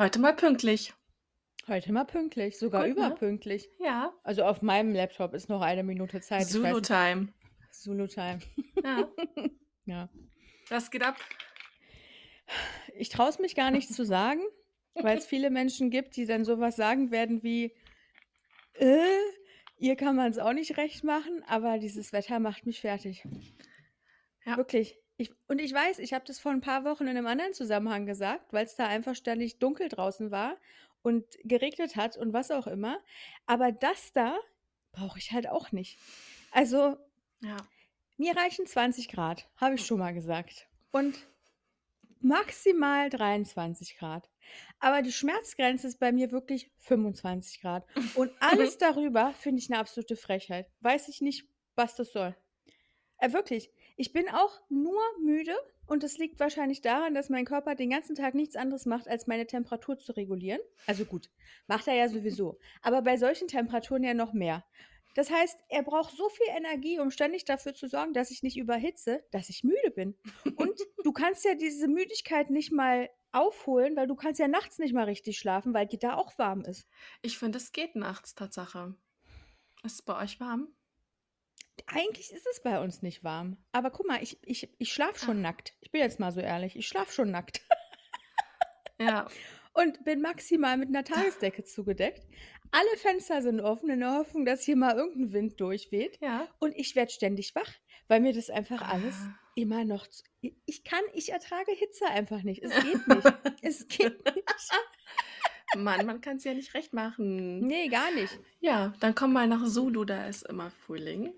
Heute mal pünktlich. Heute mal pünktlich, sogar Gut, ne? überpünktlich. Ja. Also auf meinem Laptop ist noch eine Minute Zeit. Ich weiß Zulu nicht. Time. Zulu Time. Ja. Ja. Was geht ab? Ich traue es mich gar nicht zu sagen, weil es viele Menschen gibt, die dann sowas sagen werden wie, äh, ihr kann man es auch nicht recht machen, aber dieses Wetter macht mich fertig. Ja. Wirklich. Ich, und ich weiß, ich habe das vor ein paar Wochen in einem anderen Zusammenhang gesagt, weil es da einfach ständig dunkel draußen war und geregnet hat und was auch immer. Aber das da brauche ich halt auch nicht. Also, Ja. mir reichen 20 Grad, habe ich schon mal gesagt. Und maximal 23 Grad. Aber die Schmerzgrenze ist bei mir wirklich 25 Grad. Und alles darüber finde ich eine absolute Frechheit. Weiß ich nicht, was das soll. Äh, wirklich. Ich bin auch nur müde und das liegt wahrscheinlich daran, dass mein Körper den ganzen Tag nichts anderes macht, als meine Temperatur zu regulieren. Also gut, macht er ja sowieso. Aber bei solchen Temperaturen ja noch mehr. Das heißt, er braucht so viel Energie, um ständig dafür zu sorgen, dass ich nicht überhitze, dass ich müde bin. Und du kannst ja diese Müdigkeit nicht mal aufholen, weil du kannst ja nachts nicht mal richtig schlafen, weil dir da auch warm ist. Ich finde, es geht nachts, Tatsache. Ist es bei euch warm? Eigentlich ist es bei uns nicht warm. Aber guck mal, ich, ich, ich schlafe schon Ah. nackt. Ich bin jetzt mal so ehrlich. Ich schlafe schon nackt. Ja. Und bin maximal mit einer Tagesdecke zugedeckt. Alle Fenster sind offen in der Hoffnung, dass hier mal irgendein Wind durchweht. Ja. Und ich werde ständig wach, weil mir das einfach alles Ah. immer noch zu. Ich kann, ich ertrage Hitze einfach nicht. Es geht nicht. es geht nicht. Mann, man kann es ja nicht recht machen. Nee, gar nicht. Ja, dann komm mal nach Zulu, da ist immer Frühling.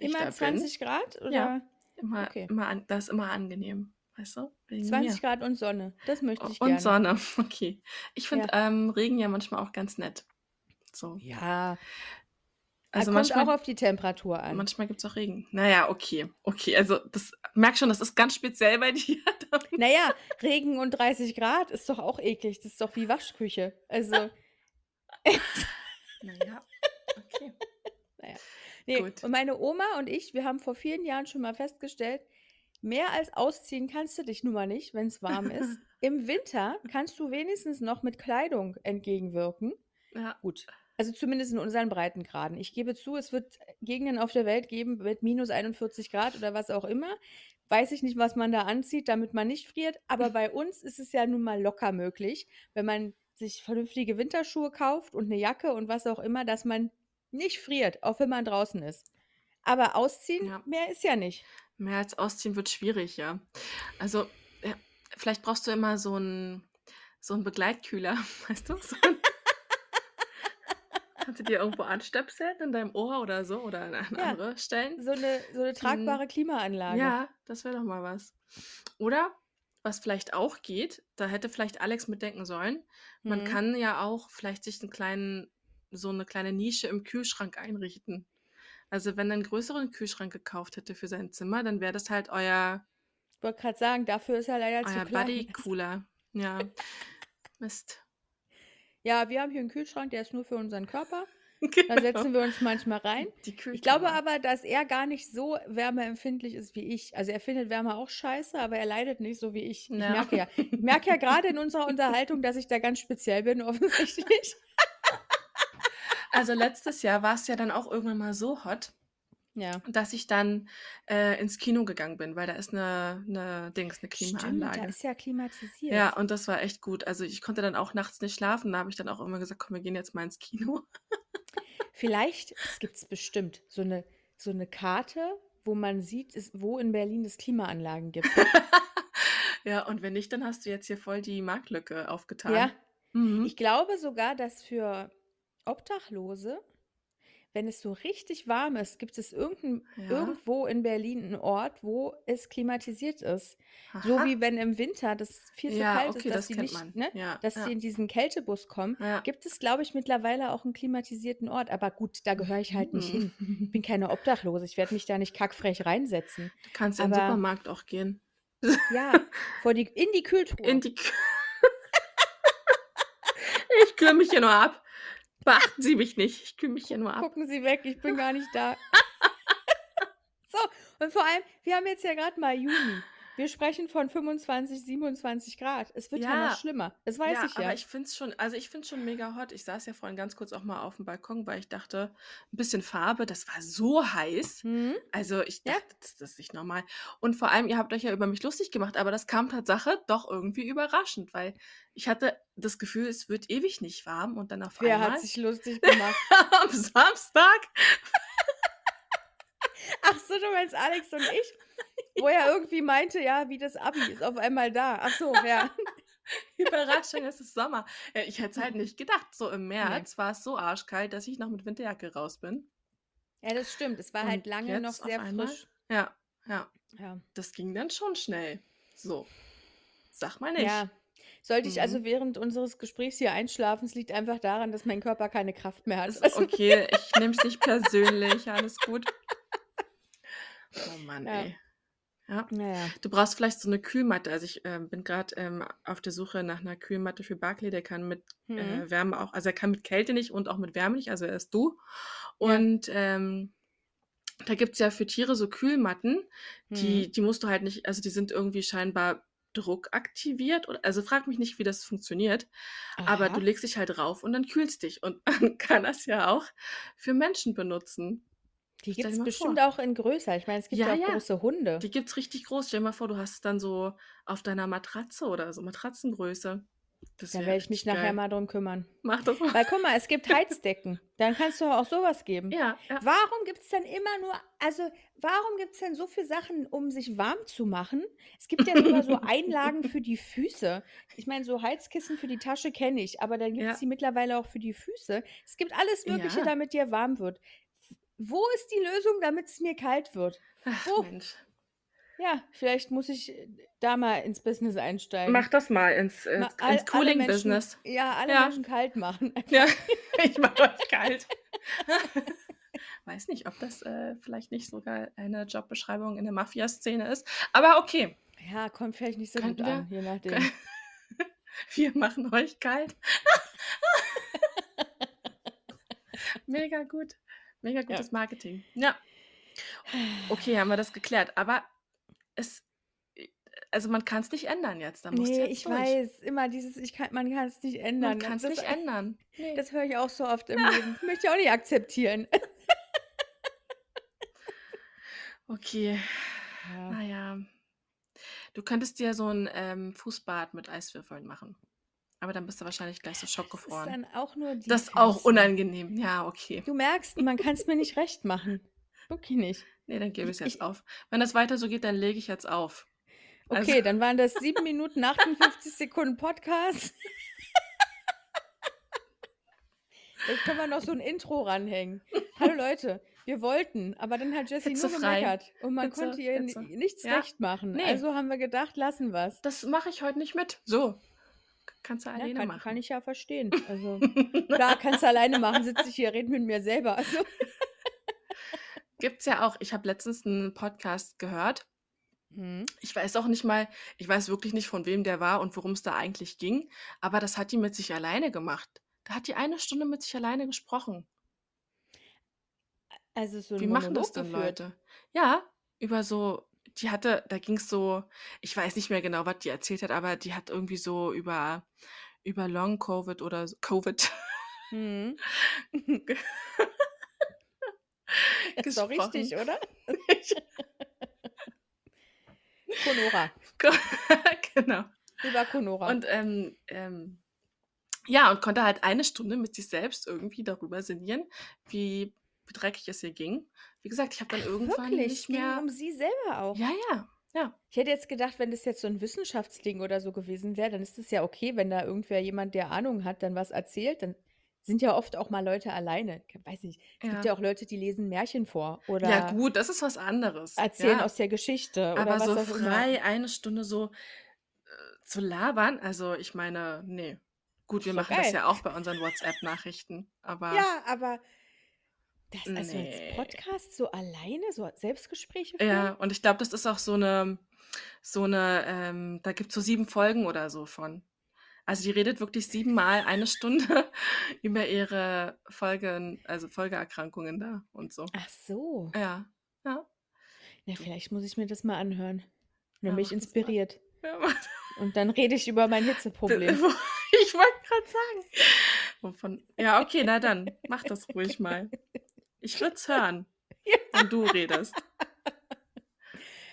Immer da 20 Grad oder Ja. bin. Immer, okay. immer an, das ist immer angenehm. Weißt du? Wegen 20 mir. Grad und Sonne. Das möchte ich Und gerne. Sonne, okay. Ich finde ähm, Regen ja manchmal auch ganz nett. So. Ja, Also kommt manchmal, auch auf die Temperatur an. manchmal gibt es auch Regen. Naja, okay. Okay, also das merk schon, das ist ganz speziell bei dir. Naja, Regen und 30 Grad ist doch auch eklig. Das ist doch wie Waschküche. Also, naja, okay. nee. Gut. Und meine Oma und ich, wir haben vor vielen Jahren schon mal festgestellt, mehr als ausziehen kannst du dich nun mal nicht, wenn es warm ist. Im Winter kannst du wenigstens noch mit Kleidung entgegenwirken. Ja. Gut. Also zumindest in unseren Breitengraden. Ich gebe zu, es wird Gegenden auf der Welt geben mit minus 41 Grad oder was auch immer. Weiß ich nicht, was man da anzieht, damit man nicht friert. Aber bei uns ist es ja nun mal locker möglich, wenn man sich vernünftige Winterschuhe kauft und eine Jacke und was auch immer, dass man nicht friert, auch wenn man draußen ist. Aber ausziehen, Ja. mehr ist ja nicht. Mehr als ausziehen wird schwierig, ja. Also, ja, vielleicht brauchst du immer so einen so einen Begleitkühler, weißt du? So ein Kannst du dir irgendwo anstöpseln in deinem Ohr oder so oder an Ja. andere Stellen? So eine, so eine tragbare Klimaanlage. Ja, das wäre doch mal was. Oder was vielleicht auch geht, da hätte vielleicht Alex mitdenken sollen, man Mhm. kann ja auch vielleicht sich 'n kleinen so eine kleine Nische im Kühlschrank einrichten. Also, wenn er 'n größeren Kühlschrank gekauft hätte für sein Zimmer, dann wäre das halt euer Ich wollte gerade sagen, dafür ist er leider zu klein. Buddy-Cooler. Ja. Mist. Ja, wir haben hier einen Kühlschrank, der ist nur für unseren Körper. Da Genau. setzen wir uns manchmal rein. Ich glaube aber, dass er gar nicht so wärmeempfindlich ist wie ich. Also er findet Wärme auch scheiße, aber er leidet nicht so wie ich. Ich Ja. merke ja, ich merke ja gerade in unserer Unterhaltung, dass ich da ganz speziell bin, offensichtlich. Also, letztes Jahr war's ja dann auch irgendwann mal so hot, Ja. dass ich dann, äh, ins Kino gegangen bin, weil da ist 'ne 'ne Dings 'ne Stimmt, da Klimaanlage. ist ja klimatisiert. Ja, und das war echt gut. Also, ich konnte dann auch nachts nicht schlafen. Da habe ich dann auch immer gesagt: „Komm, wir gehen jetzt mal ins Kino.“ Vielleicht, das gibt es bestimmt, so eine, so eine Karte, wo man sieht, ist, wo in Berlin es Klimaanlagen gibt. Ja, und wenn nicht, dann hast du jetzt hier voll die Marktlücke aufgetan. Ja, Mhm. ich glaube sogar, dass für Obdachlose, wenn es so richtig warm ist, gibt es irgendein, Ja. irgendwo in Berlin einen Ort, wo es klimatisiert ist. So Aha. wie wenn im Winter das viel zu Ja, kalt okay, ist, dass das die kennt nicht, man. ne, Ja, dass ja. die in diesen Kältebus kommen, Ja. gibt es, glaube ich, mittlerweile auch einen klimatisierten Ort. Aber gut, da gehöre ich halt nicht hin. Ich Mhm. bin keine Obdachlose. Ich werde mich da nicht kackfrech reinsetzen. Du kannst in den Aber Supermarkt auch gehen. ja, vor die, in die Kühltruhe. In die Kü Ich kühle mich hier nur ab. Beachten Sie mich nicht. Ich kühle mich hier nur ab. Gucken Sie weg, ich bin gar nicht da. so, und vor allem, wir haben jetzt ja gerade mal Juni. Wir sprechen von 25, 27 Grad. Es wird ja noch Ja, schlimmer. Das weiß ja, ich aber ja. ich finde es schon, also ich finde schon mega hot. Ich saß ja vorhin ganz kurz auch mal auf dem Balkon, weil ich dachte, ein bisschen Farbe, das war so heiß. Mhm. Also ich Ja. dachte, das, das ist nicht normal. Und vor allem, ihr habt euch ja über mich lustig gemacht, aber das kam Tatsache doch irgendwie überraschend, weil ich hatte das Gefühl, es wird ewig nicht warm und dann auf Wer einmal hat sich lustig gemacht? am Samstag Ach so, du meinst Alex und ich? Wo er irgendwie meinte, ja, wie das Abi ist auf einmal da. Ach so, ja. Überraschung, es ist Sommer. Ja, ich hätte es halt nicht gedacht. So im Nee. März war es so arschkalt, dass ich noch mit Winterjacke raus bin. Ja, das stimmt. Es war halt Und lange noch sehr frisch. ja, ja, Ja. das ging dann schon schnell. So, sag mal nicht. Ja. Sollte ich also Mhm. während unseres Gesprächs hier einschlafen, es liegt einfach daran, dass mein Körper keine Kraft mehr hat. Ist okay, ich nehme es nicht persönlich, alles gut. Oh Mann, Ja. ey. Ja. Naja. Du brauchst vielleicht so eine Kühlmatte. Also ich ähm, bin gerade ähm, auf der Suche nach einer Kühlmatte für Barclay. Der kann mit Mhm. äh, Wärme auch, also er kann mit Kälte nicht und auch mit Wärme nicht, also er ist du. Ja. Und ähm, da gibt es ja für Tiere so Kühlmatten, Mhm. die, die musst du halt nicht, also die sind irgendwie scheinbar druckaktiviert. Also frag mich nicht, wie das funktioniert. Aber du Aha. legst dich halt drauf und dann kühlst dich. Und man kann das ja auch für Menschen benutzen. Die Stell gibt es bestimmt vor. auch in größer. Ich meine, es gibt ja Ja, auch ja. große Hunde. Die gibt's richtig groß. Stell dir mal vor, du hast es dann so auf deiner Matratze oder so, Matratzengröße. Das Da werde ich mich richtig nachher geil. mal drum kümmern. Mach das mal. Weil guck mal, es gibt Heizdecken. Dann kannst du auch sowas geben. Ja, ja. Warum gibt es denn immer nur, also warum gibt es denn so viele Sachen, um sich warm zu machen? Es gibt ja sogar so Einlagen für die Füße. Ich meine, so Heizkissen für die Tasche kenne ich, aber dann gibt es Ja. die mittlerweile auch für die Füße. Es gibt alles Mögliche, Ja. damit dir warm wird. Wo ist die Lösung, damit es mir kalt wird? Ach, Wo? Mensch. Ja, vielleicht muss ich äh, da mal ins Business einsteigen. Mach das mal ins, Mal ins, all, Cooling-Business. ja, alle Ja. Menschen kalt machen. Ja, ich mach euch kalt. Weiß nicht, ob das äh, vielleicht nicht sogar eine Jobbeschreibung in der Mafia-Szene ist. Aber okay, Ja, kommt vielleicht nicht so könnten gut wir. an, je nachdem. Kö- Wir machen euch kalt. Mega gut. Mega Ja. gutes Marketing. Ja. Okay, haben wir das geklärt. Aber es, also man kann es nicht ändern jetzt. Da musst Nee, jetzt ich durch. weiß, immer dieses, ich kann, man kann es nicht Man ändern. kann es nicht ändern. Nee. das höre ich auch so oft im Leben. Möchte ich auch nicht akzeptieren. Okay. Ja. Naja. Du könntest dir so ein ähm, Fußbad mit Eiswürfeln machen. Aber dann bist du wahrscheinlich gleich so Das ist schockgefroren. dann auch nur Das ist auch unangenehm. Ja, okay. Du merkst, man kann es mir nicht recht machen. Wirklich nicht. Nee, dann gebe ich es jetzt ich, auf. Wenn das weiter so geht, dann lege ich jetzt auf. Also, okay, dann waren das 7 Minuten 58 Sekunden Podcast. Vielleicht können wir noch so ein Intro ranhängen. Hallo Leute, wir wollten, aber dann hat Jessie nur hitzefrei. gemeckert und man Hitze, konnte ihr Hitze. nichts Ja. recht machen. Nee, Also haben wir gedacht, lassen wir's. das mache ich heute nicht mit. So. Kannst du Ja, alleine kann, kann machen. ich ja verstehen. Also klar, kannst du alleine machen, sitze ich hier, rede mit mir selber. Also, Gibt's ja auch. Ich habe letztens einen Podcast gehört. hm. Ich weiß auch nicht mal, ich weiß wirklich nicht, von wem der war und worum es da eigentlich ging. Aber das hat die mit sich alleine gemacht. Da hat die eine Stunde mit sich alleine gesprochen. Also so Wie machen das denn. Leute? Ja, über so, die hatte, da ging es so, ich weiß nicht mehr genau, was die erzählt hat, aber die hat irgendwie so über, über Long Covid oder Covid Hm. Ist doch richtig, oder? Conora. genau. Über Conora. Und ähm, ähm, ja, und konnte halt eine Stunde mit sich selbst irgendwie darüber sinnieren, wie, wie dreckig es ihr ging. Wie gesagt, ich habe dann Ach, irgendwann wirklich? Nicht ging mehr. um sie selber auch. Ja, ja, ja. Ich hätte jetzt gedacht, wenn das jetzt so ein Wissenschaftsding oder so gewesen wäre, dann ist es ja okay, wenn da irgendwer jemand, der Ahnung hat, dann was erzählt. Dann sind ja oft auch mal Leute alleine. Ich weiß nicht. Es gibt ja Ja. auch Leute, die lesen Märchen vor Ja, oder gut, das ist was anderes. erzählen Ja. aus der Geschichte oder Aber was so auch immer. frei eine Stunde so äh, zu labern, also ich meine, nee. Gut, wir machen das geil. ja auch bei unseren WhatsApp-Nachrichten, aber Ja, aber das also als. Podcast so alleine, so Selbstgespräche Ja, und ich glaube, das ist auch so eine, so eine, ähm, da gibt es so sieben Folgen oder so von. Also die redet wirklich siebenmal eine Stunde über ihre Folgen, also Folgeerkrankungen da und so. Ach so. Ja, ja. Ja, vielleicht muss ich mir das mal anhören. Wenn Ja, mich inspiriert. Ja, Und dann rede ich über mein Hitzeproblem. Ich wollte gerade sagen. Wovon? Ja, okay, na dann, mach das ruhig mal. Ich würde es hören, Ja. wenn du redest.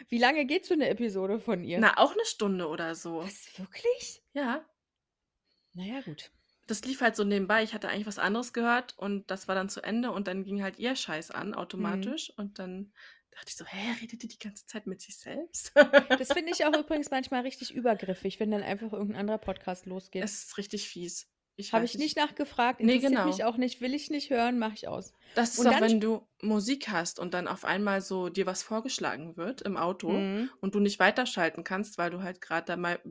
Wie lange geht so eine Episode von ihr? Na, auch eine Stunde oder so. Was, wirklich? Ja, Naja, gut. das lief halt so nebenbei. Ich hatte eigentlich was anderes gehört und das war dann zu Ende und dann ging halt ihr Scheiß an, Mhm. automatisch. Und dann dachte ich so, hä, redet die die ganze Zeit mit sich selbst? Das finde ich auch übrigens manchmal richtig übergriffig, wenn dann einfach irgendein anderer Podcast losgeht. Es ist richtig fies. Ich Habe ich nicht nachgefragt, Nee, interessiert mich genau. auch nicht, will ich nicht hören, mache ich aus. Das ist Und auch, wenn du Musik hast und dann auf einmal so dir was vorgeschlagen wird im Auto Mhm. und du nicht weiterschalten kannst, weil du halt gerade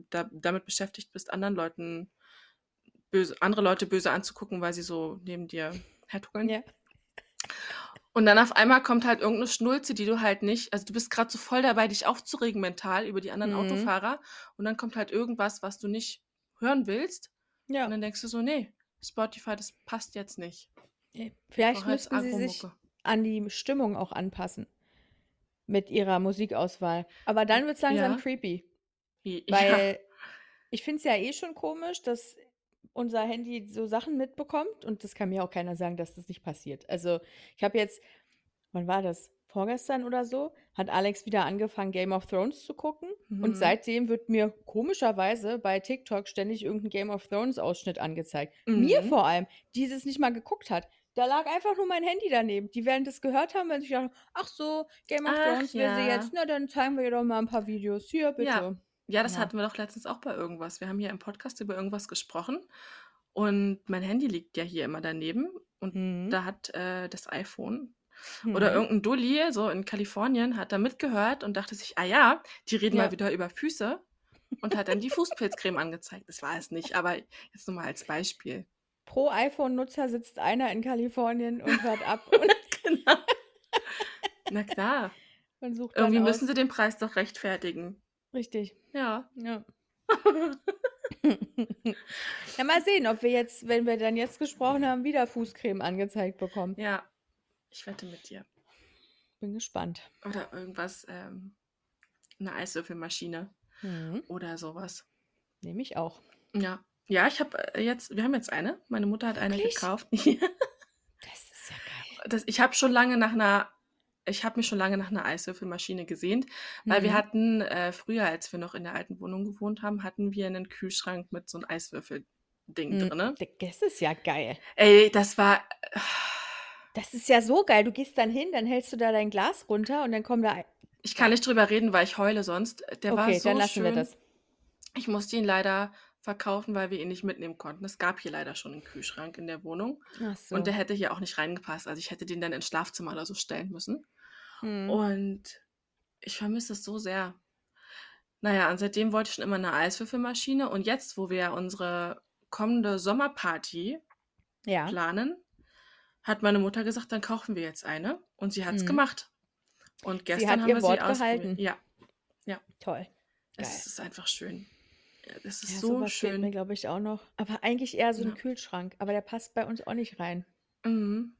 da, damit beschäftigt bist, anderen Leuten böse, andere Leute böse anzugucken, weil sie so neben dir hertuckeln. Ja. Und dann auf einmal kommt halt irgendeine Schnulze, die du halt nicht, also du bist gerade so voll dabei, dich aufzuregen mental über die anderen Mhm. Autofahrer und dann kommt halt irgendwas, was du nicht hören willst und Ja. dann denkst du so, nee, Spotify, das passt jetzt nicht. Ich Vielleicht müssten sie sich an die Stimmung auch anpassen mit ihrer Musikauswahl. Aber dann wird es langsam Ja. creepy, Ja. weil ich finde es ja eh schon komisch, dass unser Handy so Sachen mitbekommt und das kann mir auch keiner sagen, dass das nicht passiert. Also ich habe jetzt, wann war das? Vorgestern oder so, hat Alex wieder angefangen, Game of Thrones zu gucken. Und Mhm. seitdem wird mir komischerweise bei TikTok ständig irgendein Game of Thrones Ausschnitt angezeigt. Mir Mhm. vor allem, die es nicht mal geguckt hat. Da lag einfach nur mein Handy daneben. Die werden das gehört haben, wenn sie haben, ach so, Game of Ach Thrones will sie ja. jetzt, na dann zeigen wir ihr doch mal ein paar Videos. Hier, bitte. Ja. Ja, das Ja. hatten wir doch letztens auch bei irgendwas. Wir haben hier im Podcast über irgendwas gesprochen und mein Handy liegt ja hier immer daneben und Mhm. da hat äh, das iPhone oder Mhm. irgendein Dulli so in Kalifornien hat da mitgehört und dachte sich, ah ja, die reden Ja. mal wieder über Füße und hat dann die Fußpilzcreme angezeigt. Das war es nicht, aber jetzt nur mal als Beispiel. Pro iPhone-Nutzer sitzt einer in Kalifornien und hört ab und, genau. Na klar. Irgendwie müssen sie den Preis doch rechtfertigen. Richtig. Ja. Ja. ja, mal sehen, ob wir jetzt, wenn wir dann jetzt gesprochen haben, wieder Fußcreme angezeigt bekommen. ja. Ich wette mit dir. Bin gespannt. Oder irgendwas, ähm, eine Eiswürfelmaschine Mhm. oder sowas. Nehme ich auch. Ja. Ja, ich habe äh, jetzt, wir haben jetzt eine. Meine Mutter hat eine Wirklich? gekauft. Das ist ja geil. das, ich habe schon lange nach einer, ich habe mich schon lange nach einer Eiswürfelmaschine gesehnt, weil wir Mhm. hatten äh, früher, als wir noch in der alten Wohnung gewohnt haben, hatten wir einen Kühlschrank mit so einem Eiswürfel-Ding Mhm. drinne. Das ist ja geil. Ey, das war. Das ist ja so geil. Du gehst dann hin, dann hältst du da dein Glas runter und dann kommen da. Ich kann nicht drüber reden, weil ich heule sonst. Der war Okay, so dann lassen schön. wir das. Ich musste ihn leider verkaufen, weil wir ihn nicht mitnehmen konnten. Es gab hier leider schon einen Kühlschrank in der Wohnung Ach so. und der hätte hier auch nicht reingepasst. Also ich hätte den dann ins Schlafzimmer oder so stellen müssen. Mhm. Und ich vermisse es so sehr. Naja, und seitdem wollte ich schon immer eine Eiswürfelmaschine. Und jetzt, wo wir unsere kommende Sommerparty ja. planen, hat meine Mutter gesagt, dann kaufen wir jetzt eine. Und sie hat es Mhm. gemacht. Und gestern haben wir Wort sie gehalten. Ja, Toll. Geil. es ist einfach schön. Ja, Das ist Ja, so fehlt mir, schön. glaube ich, auch noch. Aber eigentlich eher so ein Ja. Kühlschrank. Aber der passt bei uns auch nicht rein. Mhm.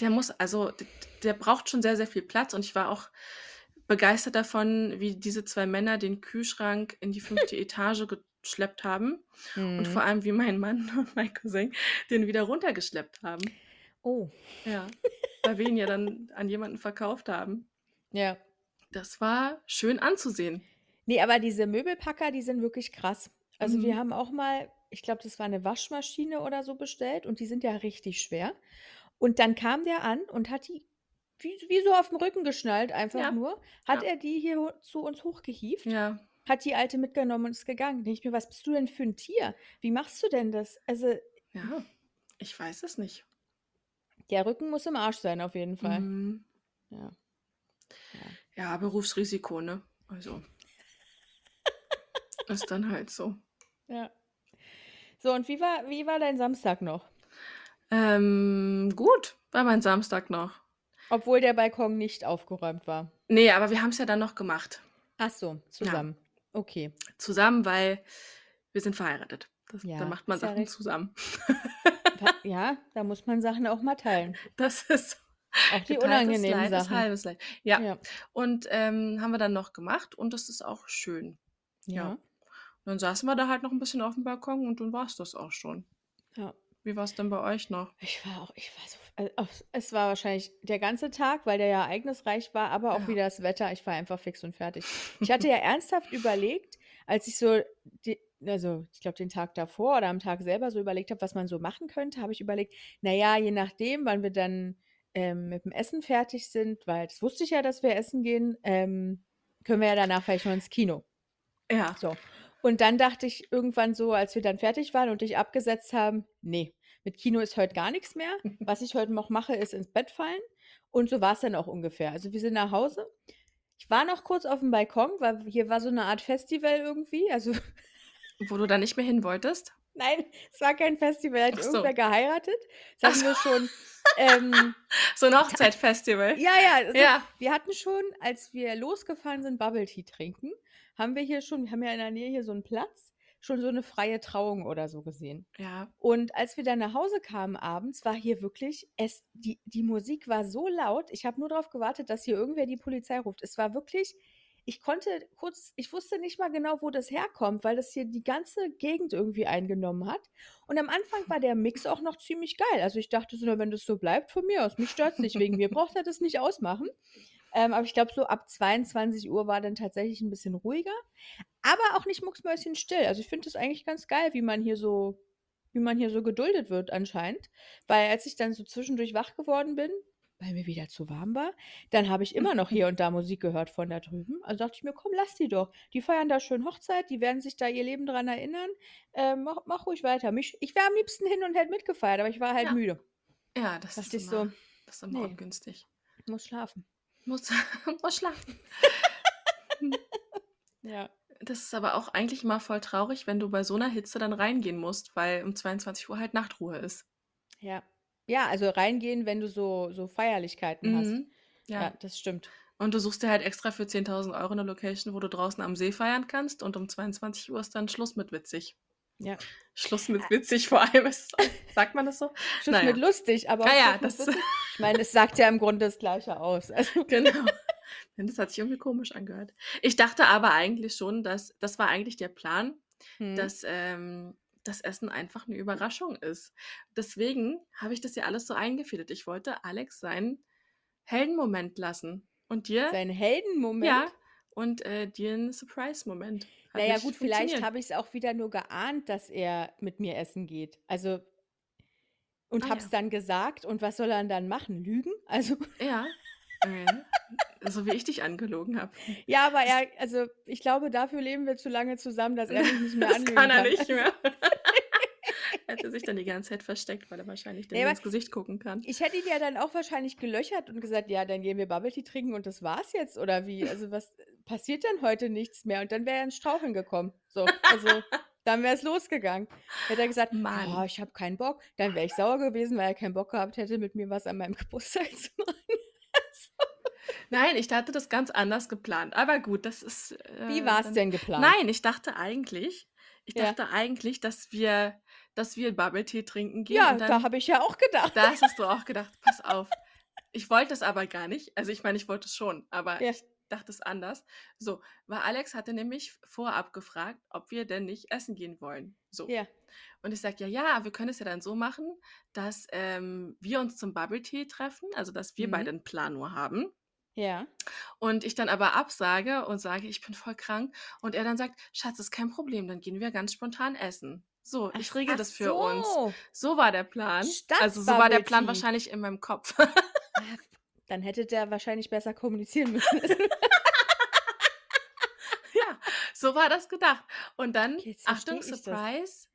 Der muss, also d- der braucht schon sehr, sehr viel Platz und ich war auch begeistert davon, wie diese zwei Männer den Kühlschrank in die fünfte Etage geschleppt haben und Mhm. vor allem wie mein Mann und mein Cousin den wieder runtergeschleppt haben. Oh, Ja, weil wir ihn ja dann an jemanden verkauft haben. ja. Das war schön anzusehen. Nee, aber diese Möbelpacker, die sind wirklich krass. Also wir Mhm. haben auch mal, ich glaube, das war eine Waschmaschine oder so bestellt und die sind ja richtig schwer. Und dann kam der an und hat die wie, wie so auf dem Rücken geschnallt, einfach Ja, nur, hat ja, er die hier zu uns hochgehievt, ja. hat die alte mitgenommen und ist gegangen. Denke ich mir, was bist du denn für ein Tier? Wie machst du denn das? Also Ja, ich weiß es nicht. Der Rücken muss im Arsch sein, auf jeden Fall. Mhm. Ja. ja. Ja, Berufsrisiko, ne? Also, ist dann halt so. Ja. So, und wie war, wie war dein Samstag noch? Ähm, gut, war mein Samstag noch. Obwohl der Balkon nicht aufgeräumt war. Nee, aber wir haben es ja dann noch gemacht. Ach so, Ja, zusammen. Okay. zusammen, weil wir sind verheiratet. Das, da Ja, macht man ja Sachen recht. zusammen. Ja, da muss man Sachen auch mal teilen. Das ist so. Auch die unangenehmen Leid ist Sachen. halbes Leid. Ja. Ja. Und ähm, haben wir dann noch gemacht und das ist auch schön. Ja. Ja. Und dann saßen wir da halt noch ein bisschen auf dem Balkon und dann war es das auch schon. Ja. Wie war es denn bei euch noch? Ich war auch, ich war so, also es war wahrscheinlich der ganze Tag, weil der ja ereignisreich war, aber auch Ja. wieder das Wetter. Ich war einfach fix und fertig. Ich hatte ja ernsthaft überlegt, als ich so, die, also ich glaube den Tag davor oder am Tag selber so überlegt habe, was man so machen könnte, habe ich überlegt, naja, je nachdem, wann wir dann ähm, mit dem Essen fertig sind, weil das wusste ich ja, dass wir essen gehen, ähm, können wir ja danach vielleicht noch ins Kino. Ja. So. Und dann dachte ich irgendwann so, als wir dann fertig waren und dich abgesetzt haben, nee, mit Kino ist heute gar nichts mehr. Was ich heute noch mache, ist ins Bett fallen. Und so war es dann auch ungefähr. Also wir sind nach Hause. Ich war noch kurz auf dem Balkon, weil hier war so eine Art Festival irgendwie. Also Wo du da nicht mehr hin wolltest? nein, es war kein Festival, da hat Ach so. irgendwer geheiratet. Das hatten wir schon. Ähm, So ein Hochzeitfestival. ja, ja, also Ja. wir hatten schon, als wir losgefahren sind, Bubble Tea trinken, haben wir hier schon, wir haben ja in der Nähe hier so einen Platz, schon so eine freie Trauung oder so gesehen. Ja. Und als wir dann nach Hause kamen abends, war hier wirklich, es, die, die Musik war so laut, ich habe nur darauf gewartet, dass hier irgendwer die Polizei ruft. Es war wirklich, ich konnte kurz, ich wusste nicht mal genau, wo das herkommt, weil das hier die ganze Gegend irgendwie eingenommen hat. Und am Anfang war der Mix auch noch ziemlich geil. Also ich dachte so, wenn das so bleibt, von mir aus, mich stört nicht, wegen mir braucht er das nicht ausmachen. Ähm, aber ich glaube, so ab 22 Uhr war dann tatsächlich ein bisschen ruhiger. Aber auch nicht mucksmäuschenstill. Also ich finde das eigentlich ganz geil, wie man hier so, wie man hier so geduldet wird anscheinend. Weil als ich dann so zwischendurch wach geworden bin, weil mir wieder zu warm war, dann habe ich immer noch hier und da Musik gehört von da drüben. Also dachte ich mir, komm, lass die doch. Die feiern da schön Hochzeit, die werden sich da ihr Leben dran erinnern. Ähm, mach, mach ruhig weiter. Mich, ich wäre am liebsten hin und hätte mitgefeiert, aber ich war halt Ja. müde. Ja, das Dachte ist ich immer, so, das ist immer nee. ungünstig. muss schlafen. Muss, muss schlafen. Ja. Das ist aber auch eigentlich mal voll traurig, wenn du bei so einer Hitze dann reingehen musst, weil um 22 Uhr halt Nachtruhe ist. Ja. Ja, also reingehen, wenn du so, so Feierlichkeiten hast. Mhm. Ja. Ja. das stimmt. Und du suchst dir halt extra für 10.000 Euro eine Location, wo du draußen am See feiern kannst und um 22 Uhr ist dann Schluss mit witzig. Ja. Schluss mit witzig vor allem. Ist es auch, sagt man das so? Schluss Naja. mit lustig, aber auch Naja, Schluss mit das, witzig. Ich meine, es sagt ja im Grunde das Gleiche aus. Also, genau. Das hat sich irgendwie komisch angehört. Ich dachte aber eigentlich schon, dass das war eigentlich der Plan, hm. dass ähm, das Essen einfach eine Überraschung ist. Deswegen habe ich das ja alles so eingefädelt. Ich wollte Alex seinen Heldenmoment lassen und dir, Sein Heldenmoment. ja, und äh, dir einen Surprise-Moment. Naja, gut, vielleicht habe ich es auch wieder nur geahnt, dass er mit mir essen geht. Also, und Ah, habe es ja. dann gesagt. Und was soll er dann machen? Lügen? Also, Ja. äh, so wie ich dich angelogen habe. ja, aber er, also, ich glaube, dafür leben wir zu lange zusammen, dass er mich nicht mehr Das anlügen kann er kann. nicht mehr. er hätte sich dann die ganze Zeit versteckt, weil er wahrscheinlich dann Nee, ins Gesicht gucken kann. ich hätte ihn ja dann auch wahrscheinlich gelöchert und gesagt, ja, dann gehen wir Bubble Tea trinken und das war's jetzt. Oder wie? Also, was passiert denn heute nichts mehr? Und dann wäre er ins Straucheln gekommen. So, also. Dann wäre es losgegangen. Hätte er gesagt, Mann. oh, ich habe keinen Bock. Dann wäre ich sauer gewesen, weil er keinen Bock gehabt hätte, mit mir was an meinem Geburtstag zu machen. Nein, ich hatte das ganz anders geplant. Aber gut, das ist. Wie äh, war es denn geplant? Nein, ich dachte eigentlich, ich Ja. dachte eigentlich, dass wir, dass wir Bubble Tea trinken gehen. Ja, dann, da habe ich ja auch gedacht. da hast du auch gedacht, pass auf. Ich wollte es aber gar nicht. Also ich meine, ich wollte es schon, aber Ja. ich dachte es anders. So, weil Alex hatte nämlich vorab gefragt, ob wir denn nicht essen gehen wollen. So. Ja. Und ich sage, ja, ja, wir können es ja dann so machen, dass ähm, wir uns zum Bubble Tea treffen, also dass wir Mhm. beide einen Plan nur haben. Ja. Und ich dann aber absage und sage, ich bin voll krank. Und er dann sagt, Schatz, ist kein Problem, dann gehen wir ganz spontan essen. So, ich Ach- regel ach das für uns. so. So war der Plan. Also so war der Plan wahrscheinlich in meinem Kopf. Ah, Dann hätte der wahrscheinlich besser kommunizieren müssen. ja, so war das gedacht. Und dann, Okay, Achtung, ich. Surprise.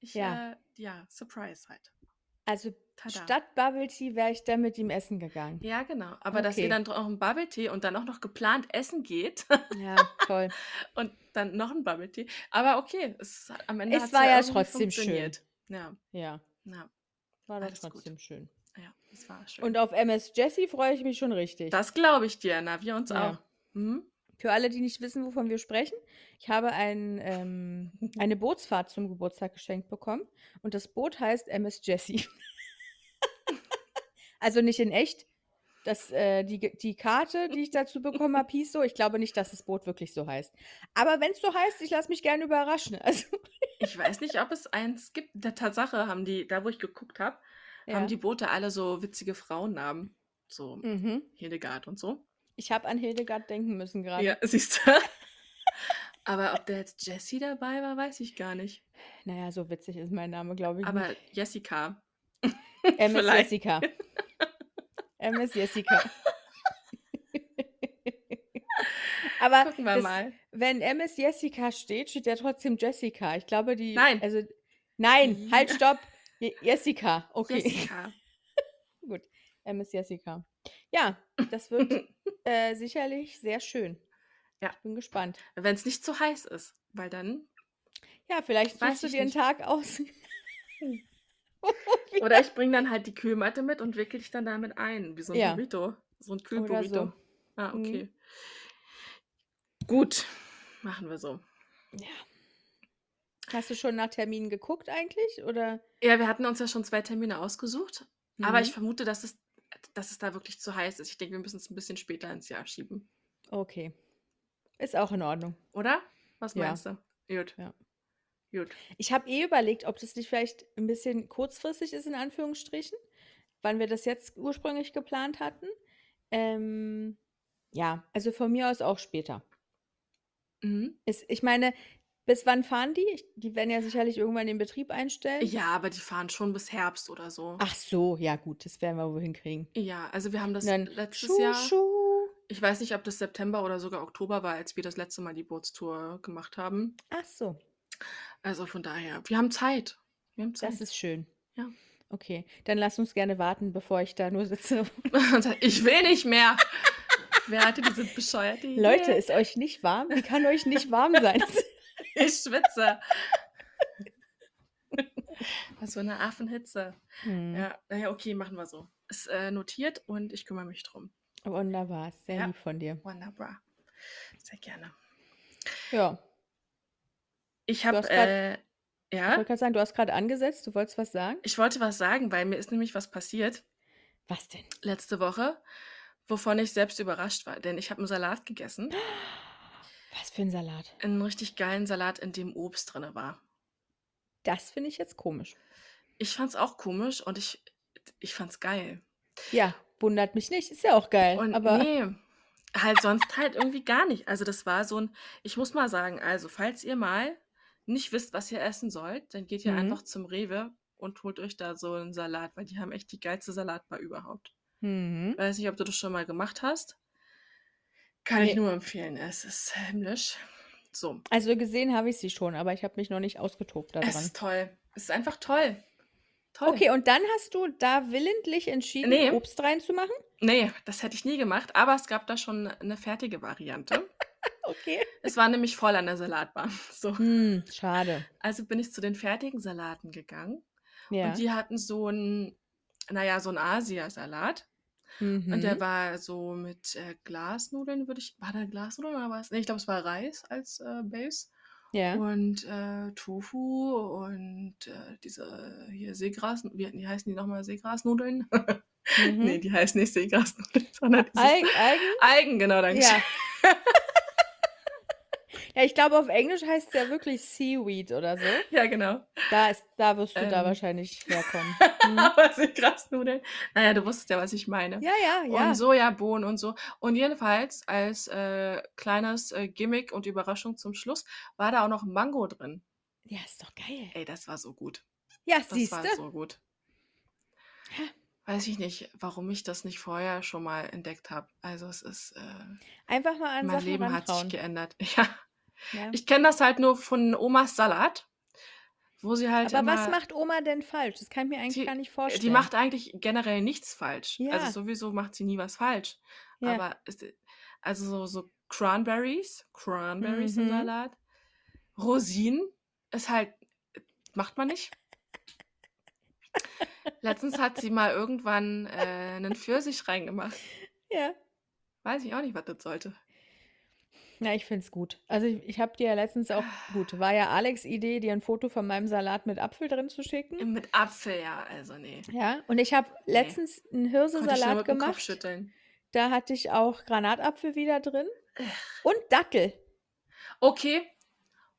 Ich, Ja. Äh, ja, Surprise halt. Also Tada. statt Bubble Tea wäre ich dann mit ihm essen gegangen. Ja, genau. Aber dass Okay. ihr dann noch einen Bubble Tea und dann auch noch geplant essen geht Ja, toll. und dann noch ein Bubble Tea. Aber okay, es, hat- am Ende Es war ja irgendwie trotzdem schön. Ja, Ja, ja, war doch Alles gut. trotzdem schön. ja, es war schön. Und auf MS Jessie freue ich mich schon richtig. Das glaube ich dir, na, wir uns Ja. auch. Mhm. Für alle, die nicht wissen, wovon wir sprechen, ich habe ein, ähm, eine Bootsfahrt zum Geburtstag geschenkt bekommen und das Boot heißt MS Jessie. Also nicht in echt, Das, äh, die, die Karte, die ich dazu bekommen habe, hieß so. Ich glaube nicht, dass das Boot wirklich so heißt. Aber wenn es so heißt, ich lasse mich gerne überraschen. Also, Ich weiß nicht, ob es eins gibt. Der Tatsache haben die, da wo ich geguckt habe, haben ja. die Boote alle so witzige Frauennamen. So Mhm. Hildegard und so. Ich habe an Hildegard denken müssen gerade. Ja, siehst du. Aber ob da jetzt Jessie dabei war, weiß ich gar nicht. Naja, so witzig ist mein Name, glaube ich. Aber Jessica. nicht. MS vielleicht. Jessica. MS Jessica. Aber Gucken wir das, mal. wenn MS Jessica steht, steht ja trotzdem Jessica. Ich glaube, die. Nein. Also, nein, halt, stopp. Je Jessica. Okay. Jessica. Gut. MS Jessica. Ja, das wird äh, sicherlich sehr schön. Ja. Ich bin gespannt. Wenn es nicht zu heiß ist, weil dann. Ja, vielleicht suchst du dir einen nicht. Tag aus. Oder ich bringe dann halt die Kühlmatte mit und wickel dich dann damit ein, wie so ein Ja. Burrito. So ein Kühlburrito. so. Ah, Mhm. okay. Gut. Machen wir so. Ja. Hast du schon nach Terminen geguckt eigentlich? Oder? Ja, wir hatten uns ja schon zwei Termine ausgesucht, aber ich Mhm. vermute, dass es, dass es da wirklich zu heiß ist. Ich denke, wir müssen es ein bisschen später ins Jahr schieben. Okay. Ist auch in Ordnung. Oder? Was Ja. meinst du? Gut. Ja. Gut. Ich habe eh überlegt, ob das nicht vielleicht ein bisschen kurzfristig ist, in Anführungsstrichen, wann wir das jetzt ursprünglich geplant hatten. Ähm, ja, also von mir aus auch später. Mhm. Ist, ich meine, bis wann fahren die? Ich, die werden ja sicherlich irgendwann den Betrieb einstellen. Ja, aber die fahren schon bis Herbst oder so. Ach so, ja gut, das werden wir wohl hinkriegen. Ja, also wir haben das dann letztes Schuh, Jahr. Schuh. Ich weiß nicht, ob das September oder sogar Oktober war, als wir das letzte Mal die Bootstour gemacht haben. Ach so, Also von daher, wir haben Zeit. Wir haben Zeit. das ist schön. Ja. Okay, dann lass uns gerne warten, bevor ich da nur sitze. Ich will nicht mehr. Wer hatte diese bescheuerte Idee? Leute, ist euch nicht warm? Wie kann euch nicht warm sein? ich schwitze. Was für eine Affenhitze. Hm, Ja, naja, okay, machen wir so. Ist äh, notiert und ich kümmere mich drum. Wunderbar, sehr Ja. lieb von dir. Wunderbar. Sehr gerne. Ja, Ich du habe, hast äh, ich ja, wollte gerade sagen, du hast gerade angesetzt, du wolltest was sagen? ich wollte was sagen, weil mir ist nämlich was passiert Was denn? letzte Woche, wovon ich selbst überrascht war. Denn ich habe einen Salat gegessen. Was für ein Salat? Einen richtig geilen Salat, in dem Obst drin war. Das finde ich jetzt komisch. Ich fand's auch komisch und ich, ich fand's geil. Ja, wundert mich nicht, ist ja auch geil, Und aber nee, halt sonst halt irgendwie gar nicht. Also das war so ein, ich muss mal sagen, also falls ihr mal nicht wisst, was ihr essen sollt, dann geht ihr Mhm. einfach zum Rewe und holt euch da so einen Salat, weil die haben echt die geilste Salatbar überhaupt. Mhm. Weiß nicht, ob du das schon mal gemacht hast. Kann ich Nee. nur empfehlen. Es ist himmlisch. So, Also gesehen habe ich sie schon, aber ich habe mich noch nicht ausgetobt es daran. ist toll. Es ist einfach toll. Toll. Okay, und dann hast du da willentlich entschieden, Nee. Obst reinzumachen? Nee, das hätte ich nie gemacht, aber es gab da schon eine fertige Variante. Okay. es war nämlich voll an der Salatbar. So. Hm, schade. Also bin ich zu den fertigen Salaten gegangen Ja. und die hatten so ein, naja, so ein Asiasalat. Und der Mhm. war so mit äh, Glasnudeln, würde ich, war da Glasnudeln oder was? Nee, ich glaube, es war Reis als äh, Base. Ja. Und äh, Tofu und äh, diese hier Seegras, wie, wie heißen die nochmal? Seegrasnudeln? nee, Mhm. die heißen nicht Seegrasnudeln, sondern Eig Eigen? Algen, genau, danke. Ja. ja, ich glaube, auf Englisch heißt es ja wirklich Seaweed oder so. Ja, genau. Da, ist, da wirst du da Ähm. wahrscheinlich herkommen. Hm. Aber Seegrasnudeln. Naja, du wusstest ja, was ich meine. Ja, ja, ja. Und Sojabohnen und so. Und jedenfalls als äh, kleines äh, Gimmick und Überraschung zum Schluss war da auch noch Mango drin. Ja, ist doch geil. Ey, das war so gut. Ja, Das siehst war du? so gut. Weiß ich nicht, warum ich das nicht vorher schon mal entdeckt habe. Also es ist, äh, Einfach mal an mein Sachen Leben hat sich rantrauen. geändert. Ja, Ja. ich kenne das halt nur von Omas Salat, wo sie halt Aber was immer, macht Oma denn falsch? Das kann ich mir eigentlich die, gar nicht die vorstellen. macht eigentlich generell nichts falsch. Also Ja. sowieso macht sie nie was falsch. Ja. Aber also so, so Cranberries, Cranberries im Mhm. Salat, Rosinen ist halt, macht man nicht. Letztens hat sie mal irgendwann äh, einen Pfirsich reingemacht. Ja. Weiß ich auch nicht, was das sollte. Ja, ich finde es gut. Also ich, ich habe dir ja letztens auch, gut, war ja Alex' Idee, dir ein Foto von meinem Salat mit Apfel drin zu schicken. Mit Apfel, ja, also nee. Ja, und ich habe Nee. letztens einen Hirsesalat gemacht. Da hatte ich auch Granatapfel wieder drin und Dattel. Okay,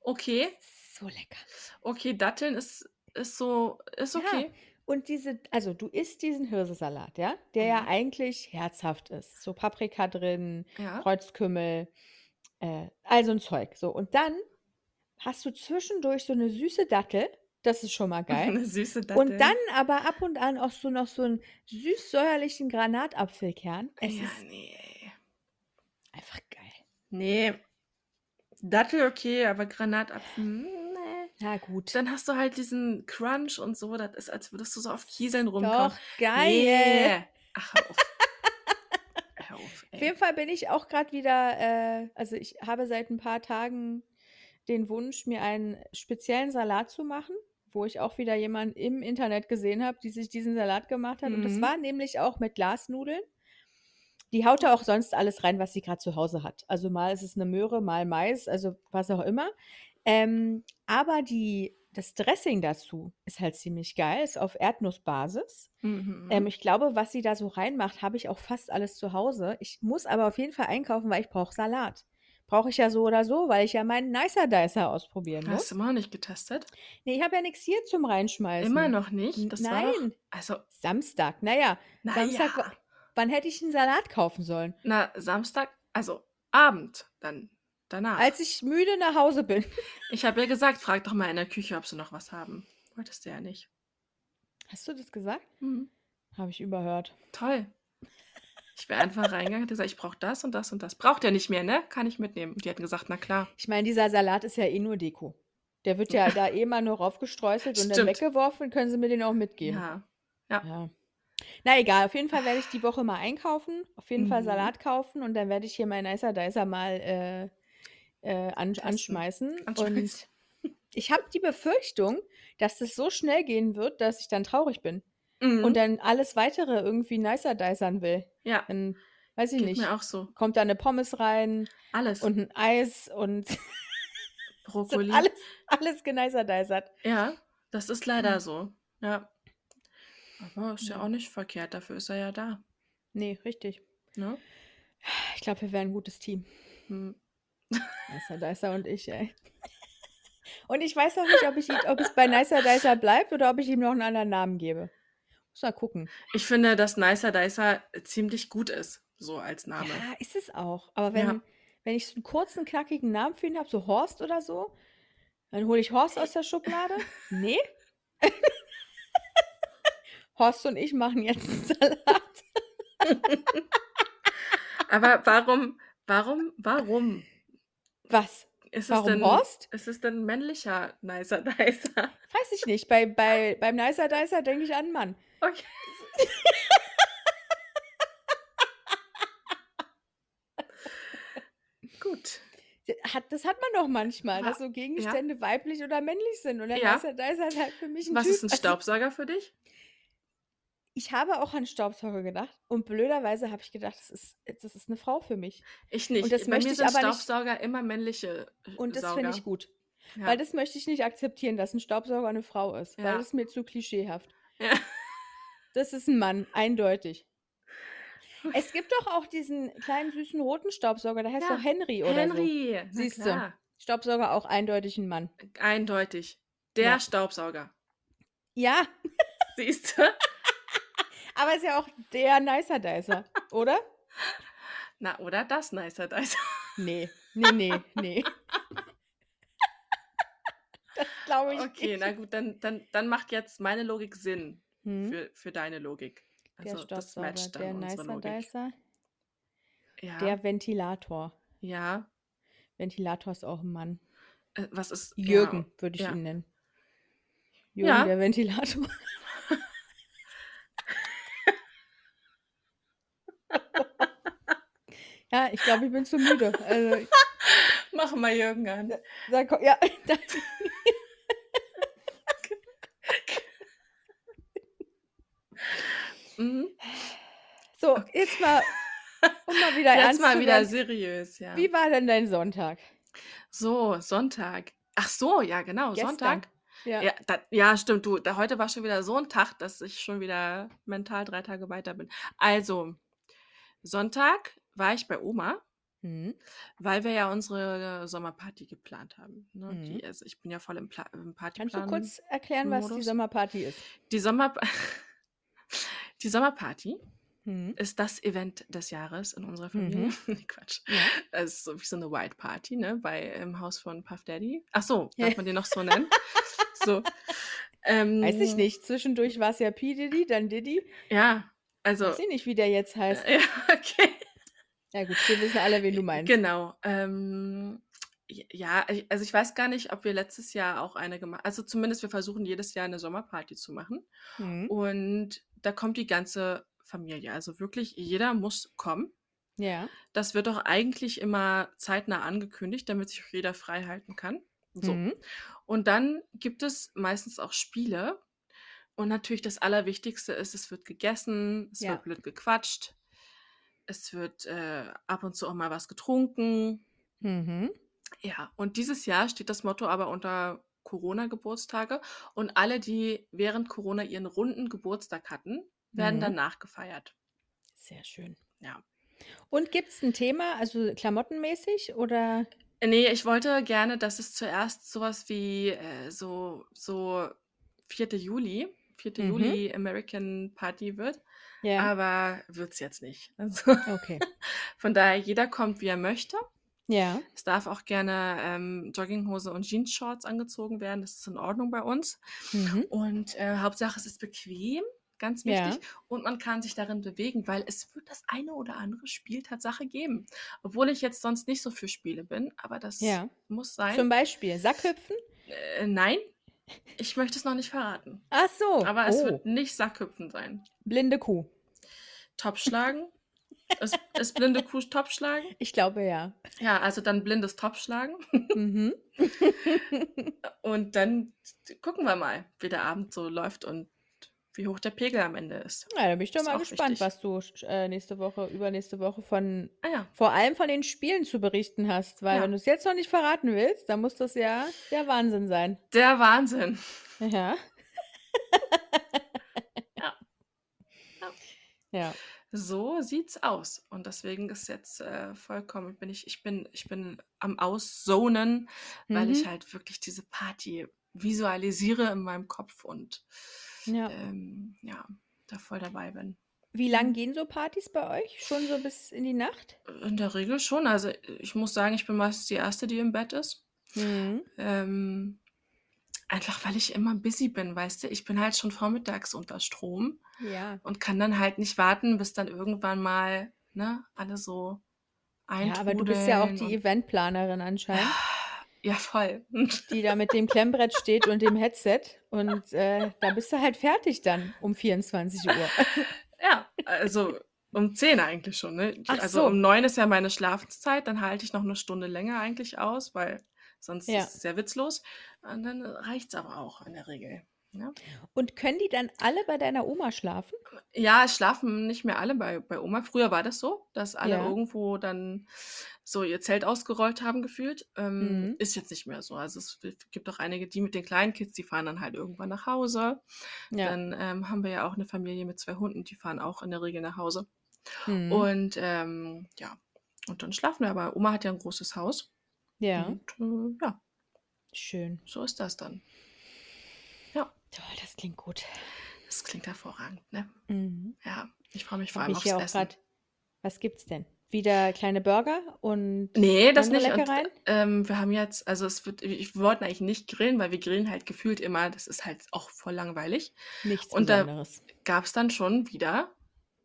okay, So lecker. okay, Datteln ist, ist so, ist Ja. Und diese, also du isst diesen Hirsesalat, ja, der ja Mhm. eigentlich herzhaft ist. So Paprika drin, Ja. Kreuzkümmel, äh, all so ein Zeug. So, und dann hast du zwischendurch so eine süße Dattel. Das ist schon mal geil. Eine süße Dattel. Und dann aber ab und an auch so noch so einen süß-säuerlichen Granatapfelkern. Es Ja, ist nee. ey. einfach geil. Nee. Dattel okay, aber Granatapfel, hm. Na gut. Dann hast du halt diesen Crunch und so. Das ist, als würdest du so auf Kieseln rumkommen. Doch, geil. Nee. Ach, hör auf. hör auf, Auf jeden Fall bin ich auch gerade wieder, äh, also ich habe seit ein paar Tagen den Wunsch, mir einen speziellen Salat zu machen, wo ich auch wieder jemanden im Internet gesehen habe, die sich diesen Salat gemacht hat. Und das Mhm. war nämlich auch mit Glasnudeln. Die haut da auch sonst alles rein, was sie gerade zu Hause hat. Also mal ist es eine Möhre, mal Mais, also was auch immer. Ähm, aber die, das Dressing dazu ist halt ziemlich geil, ist auf Erdnussbasis. Mhm. Ähm, ich glaube, was sie da so reinmacht, habe ich auch fast alles zu Hause. Ich muss aber auf jeden Fall einkaufen, weil ich brauche Salat. Brauche ich ja so oder so, weil ich ja meinen Nicer Dicer ausprobieren Hast muss. du immer noch nicht getestet? Nee, ich habe ja nichts hier zum Reinschmeißen. Immer noch nicht? Das war doch, Nein, also, Samstag. Naja, Samstag, naja. wa- wann hätte ich einen Salat kaufen sollen? Na, Samstag, also Abend, dann danach. Als ich müde nach Hause bin. ich habe ja gesagt, frag doch mal in der Küche, ob sie noch was haben. Wolltest du ja nicht. Hast du das gesagt? Mhm. Habe ich überhört. Toll. Ich wäre einfach reingegangen und gesagt, ich brauche das und das und das. Braucht er nicht mehr, ne? Kann ich mitnehmen. Und die hatten gesagt, na klar. Ich meine, dieser Salat ist ja eh nur Deko. Der wird ja da eh mal nur raufgestreuselt und dann weggeworfen. Können Sie mir den auch mitgeben? Ja. Ja. Na egal, auf jeden Fall werde ich die Woche mal einkaufen, auf jeden Fall Mhm. Salat kaufen und dann werde ich hier mein Nicer Dicer mal äh, äh, an, anschmeißen. Und ich habe die Befürchtung, dass das so schnell gehen wird, dass ich dann traurig bin Mhm. und dann alles weitere irgendwie Nicer Dicern will. ja, Dann weiß ich geht nicht. mir auch so. Kommt da eine Pommes rein Alles. und ein Eis und Brokkoli. alles, alles genicer Dicert. Ja, das ist leider Mhm. so. Ja. Aber ist ja Ja. auch nicht verkehrt, dafür ist er ja da. Nee, richtig. Ne? Ich glaube, wir wären ein gutes Team. Hm. Nicer Dicer und ich, ey. Und ich weiß auch nicht, ob, ich, ob es bei Nicer Dicer bleibt oder ob ich ihm noch einen anderen Namen gebe. Muss mal gucken. Ich finde, dass Nicer Dicer ziemlich gut ist, so als Name. Ja, ist es auch. Aber wenn, Ja. wenn ich so einen kurzen, knackigen Namen für ihn habe, so Horst oder so, dann hole ich Horst aus der Schublade. Nee? Horst und ich machen jetzt einen Salat. Aber warum, warum, warum Was? ist Warum es denn, Horst? ist es denn männlicher Nicer Dicer? Weiß ich nicht. Bei, bei, beim Nicer Dicer denke ich an einen Mann. Okay. Gut. Hat, das hat man doch manchmal, dass so Gegenstände weiblich oder männlich sind. Und der Ja. Nicer Dicer ist halt für mich ein Was Typ. ist ein also- Staubsauger für dich? Ich habe auch an Staubsauger gedacht und blöderweise habe ich gedacht, das ist, das ist eine Frau für mich. Ich nicht. das Bei möchte mir ich sind aber nicht- Staubsauger immer männliche äh, Und das finde ich gut. Ja. Weil das möchte ich nicht akzeptieren, dass ein Staubsauger eine Frau ist. Weil Ja. das ist mir zu klischeehaft. Ja. Das ist ein Mann, eindeutig. Es gibt doch auch diesen kleinen süßen roten Staubsauger, der heißt doch Henry oder Henry, na Siehste. klar. so. Staubsauger auch eindeutig ein Mann. Eindeutig. Der Ja. Staubsauger. Ja, Siehst du? Aber ist ja auch der Nicer Dicer, oder? Na, oder das Nicer Dicer. Nee, nee, nee, nee. Das glaube ich Okay, nicht. na gut, dann, dann, dann macht jetzt meine Logik Sinn Hm? für, für deine Logik. Der Also das matcht der dann unsere Nicer Logik. Dicer, Ja, der Ventilator. ja. Ventilator ist auch ein Mann. Äh, was ist Jürgen würde ich ja. ihn nennen. Jürgen, Ja. der Ventilator. Ja, ich glaube, ich bin zu müde. Also. Mach mal Jürgen an. da, ko- ja, da, Mhm. so, jetzt mal Um mal wieder Jetzt mal wieder werden. seriös, ja. Wie war denn dein Sonntag? So, Sonntag. Ach so, ja, genau, Gestern. Sonntag. Ja. Ja, da, ja, stimmt, du. Da, heute war schon wieder so ein Tag, dass ich schon wieder mental drei Tage weiter bin. Also, Sonntag war ich bei Oma, Mhm. weil wir ja unsere Sommerparty geplant haben. Ne? Mhm. Die, also ich bin ja voll im, Pla im Kannst Partyplan. du kurz erklären, was die. Sommerparty ist? Die, Sommer die Sommerparty Mhm. ist das Event des Jahres in unserer Familie. Nee, Quatsch. Ja. Es ist so wie so eine White Party, ne? Bei im Haus von Puff Daddy. Ach so, darf man den noch so nennen? so. Ähm, Weiß ich nicht. Zwischendurch war es ja P. Diddy, dann Diddy. Ja, also. Weiß ich nicht, wie der jetzt heißt. äh, Ja, okay. Ja gut, wir wissen alle, wen du meinst. Genau. Ähm, ja, also ich weiß gar nicht, ob wir letztes Jahr auch eine gemacht Also zumindest wir versuchen jedes Jahr eine Sommerparty zu machen. Mhm. Und da kommt die ganze Familie. Also wirklich, jeder muss kommen. Ja. Das wird doch eigentlich immer zeitnah angekündigt, damit sich auch jeder frei halten kann. So. Mhm. Und dann gibt es meistens auch Spiele. Und natürlich das Allerwichtigste ist, es wird gegessen, es Ja. wird blöd gequatscht, es wird äh, ab und zu auch mal was getrunken. Mhm. Ja, und dieses Jahr steht das Motto aber unter Corona-Geburtstage. Und alle, die während Corona ihren runden Geburtstag hatten, werden Mhm. danach gefeiert. Sehr schön. Ja. Und gibt es ein Thema, also klamottenmäßig oder? Nee, ich wollte gerne, dass es zuerst sowas wie äh, so, so 4. Juli, 4. Mhm. Juli American Party wird, Ja. aber wird's jetzt nicht. Also Okay. von daher, jeder kommt, wie er möchte. Ja. Es darf auch gerne ähm, Jogginghose und Jeans-Shorts angezogen werden. Das ist in Ordnung bei uns. Mhm. Und äh, Hauptsache, es ist bequem, ganz Ja. wichtig. Und man kann sich darin bewegen, weil es wird das eine oder andere Spiel Tatsache geben. Obwohl ich jetzt sonst nicht so für Spiele bin, aber das Ja. muss sein. Zum Beispiel Sackhüpfen? Äh, nein, ich möchte es noch nicht verraten. Ach so. Aber es oh. wird nicht Sackhüpfen sein. Blinde Kuh. Topschlagen. ist, ist blinde Kuh Topschlagen? Ich glaube ja. Ja, also dann blindes Topschlagen. Mhm. Und dann gucken wir mal, wie der Abend so läuft und wie hoch der Pegel am Ende ist. Ja, da bin ich doch Ist mal gespannt, wichtig. was du äh, nächste Woche, übernächste Woche von Ah ja, vor allem von den Spielen zu berichten hast. Weil Ja. wenn du es jetzt noch nicht verraten willst, dann muss das ja der Wahnsinn sein. der Wahnsinn. Ja. Ja. Ja. So sieht's aus. Und deswegen ist jetzt äh, vollkommen, bin ich, ich bin, ich bin am Auszonen, weil ich Mhm. halt wirklich diese Party visualisiere in meinem Kopf und ja. ähm, ja, da voll dabei bin. Wie lang gehen so Partys bei euch? Schon so bis in die Nacht? In der Regel schon. Also ich muss sagen, ich bin meistens die Erste, die im Bett ist. Mhm. Ähm, einfach weil ich immer busy bin, weißt du? Ich bin halt schon vormittags unter Strom Ja. und kann dann halt nicht warten, bis dann irgendwann mal, ne, alle so Ja, aber du bist ja auch eintrudeln die Eventplanerin anscheinend, ja, voll. die da mit dem Klemmbrett steht und dem Headset. Und äh, da bist du halt fertig dann um 24 Uhr. Ja, also um 10 eigentlich schon, ne? Ach Also so. um 9 ist ja meine Schlafenszeit, dann halte ich noch eine Stunde länger eigentlich aus, weil sonst Ja. ist es sehr witzlos. Und dann reicht's aber auch in der Regel. Ja, Und können die dann alle bei deiner Oma schlafen? ja es schlafen nicht mehr alle bei, bei Oma. Früher war das so, dass alle Ja. irgendwo dann so ihr Zelt ausgerollt haben gefühlt. Ähm, Mhm. Ist jetzt nicht mehr so. Also es gibt auch einige, die mit den kleinen Kids, die fahren dann halt irgendwann nach Hause. Ja. Dann ähm, haben wir ja auch eine Familie mit zwei Hunden, die fahren auch in der Regel nach Hause. Mhm. Und ähm, ja, und dann schlafen wir. Aber Oma hat ja ein großes Haus. Ja, Und äh, ja, schön. so ist das dann. Toll, das klingt gut. das klingt hervorragend, ne? Mhm. Ja, ich freue mich vor allem ich aufs auch Essen. gerade. Was gibt's denn? Wieder kleine Burger und Nee, das nicht. Und, ähm, wir haben jetzt, also es wird, wir wollten eigentlich nicht grillen, weil wir grillen halt gefühlt immer, das ist halt auch voll langweilig. Nichts Und da Besonderes. gab es dann schon wieder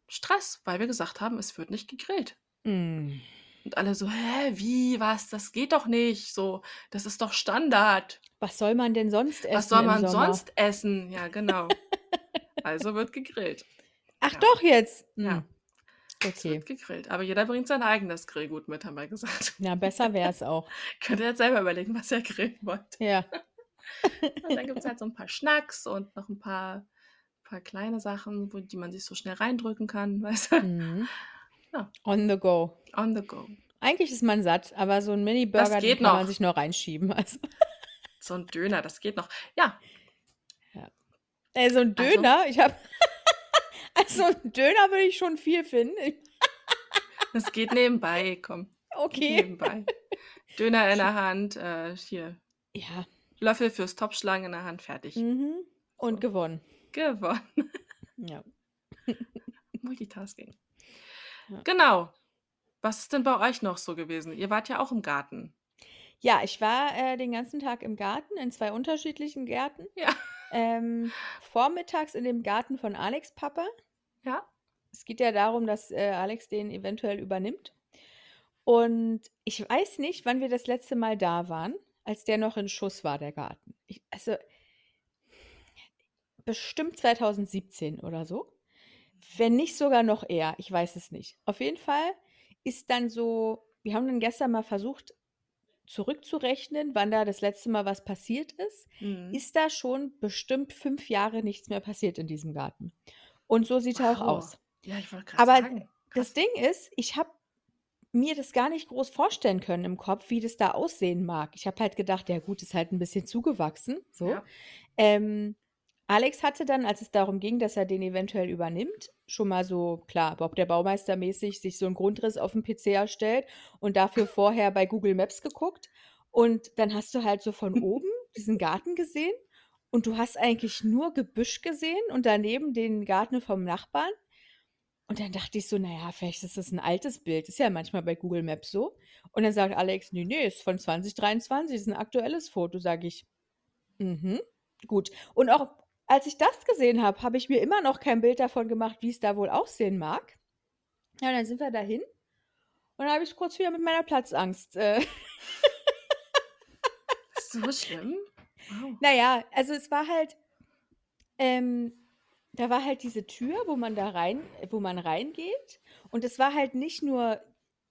Stress, weil wir gesagt haben, es wird nicht gegrillt. Mm. Und alle so, hä, wie, was, das geht doch nicht, so, das ist doch Standard. Was soll man denn sonst essen Was soll man sonst essen? Ja, genau. Also wird gegrillt. Ach Ja. doch jetzt. Ja. Mm. Es Okay. wird gegrillt. Aber jeder bringt sein eigenes Grillgut mit, haben wir gesagt. Ja, besser wäre es auch. Könnt ihr jetzt selber überlegen, was ihr grillen wollt. Ja. Und dann gibt es halt so ein paar Schnacks und noch ein paar, paar kleine Sachen, wo, die man sich so schnell reindrücken kann, weißt du? Mhm. Ja. On the go. On the go. Eigentlich ist man satt, aber so ein Mini-Burger, kann man noch. sich noch reinschieben. Also, So ein Döner, das geht noch. Ja, ey, so ein Also- Döner, ich habe. Also, ein Döner würde ich schon viel finden. Das geht nebenbei, komm. Okay. nebenbei. Döner in der Hand, äh, hier. Ja. Löffel fürs Topfschlagen in der Hand, fertig. Mhm. Und So. gewonnen. Gewonnen. Ja. Multitasking. Ja. Genau. Was ist denn bei euch noch so gewesen? Ihr wart ja auch im Garten. Ja, ich war äh, den ganzen Tag im Garten, in zwei unterschiedlichen Gärten. Ja. Ähm, vormittags in dem Garten von Alex Papa. Ja. Es geht ja darum, dass äh, Alex den eventuell übernimmt. Und ich weiß nicht, wann wir das letzte Mal da waren, als der noch in Schuss war, der Garten. Ich, also bestimmt 2017 oder so. Wenn nicht sogar noch eher, ich weiß es nicht. Auf jeden Fall ist dann so, wir haben dann gestern mal versucht zurückzurechnen, wann da das letzte Mal was passiert ist Mhm. ist da schon bestimmt fünf Jahre nichts mehr passiert in diesem Garten. Und so sieht er auch Wow. aus. Ja, ich wollte gerade Aber sagen. das krass. Ding ist, ich habe mir das gar nicht groß vorstellen können im Kopf, wie das da aussehen mag. Ich habe halt gedacht, ja gut, ist halt ein bisschen zugewachsen. So. Ja. Ähm, Alex hatte dann, als es darum ging, dass er den eventuell übernimmt, schon mal so, klar, Bob der Baumeister mäßig sich so einen Grundriss auf dem PC erstellt und dafür vorher bei Google Maps geguckt. Und dann hast du halt so von oben diesen Garten gesehen und du hast eigentlich nur Gebüsch gesehen und daneben den Garten vom Nachbarn. Und dann dachte ich so, naja, vielleicht ist das ein altes Bild. Ist ja manchmal bei Google Maps so. Und dann sagt Alex, nee, nee, ist von 2023, ist ein aktuelles Foto. Sage ich, mhm, gut. Und auch als ich das gesehen habe, habe ich mir immer noch kein Bild davon gemacht, wie es da wohl aussehen mag. Ja, und dann sind wir dahin. Und dann habe ich kurz wieder mit meiner Platzangst. Äh, So schlimm? Wow. naja, also es war halt, ähm, da war halt diese Tür, wo man da rein, wo man reingeht. Und es war halt nicht nur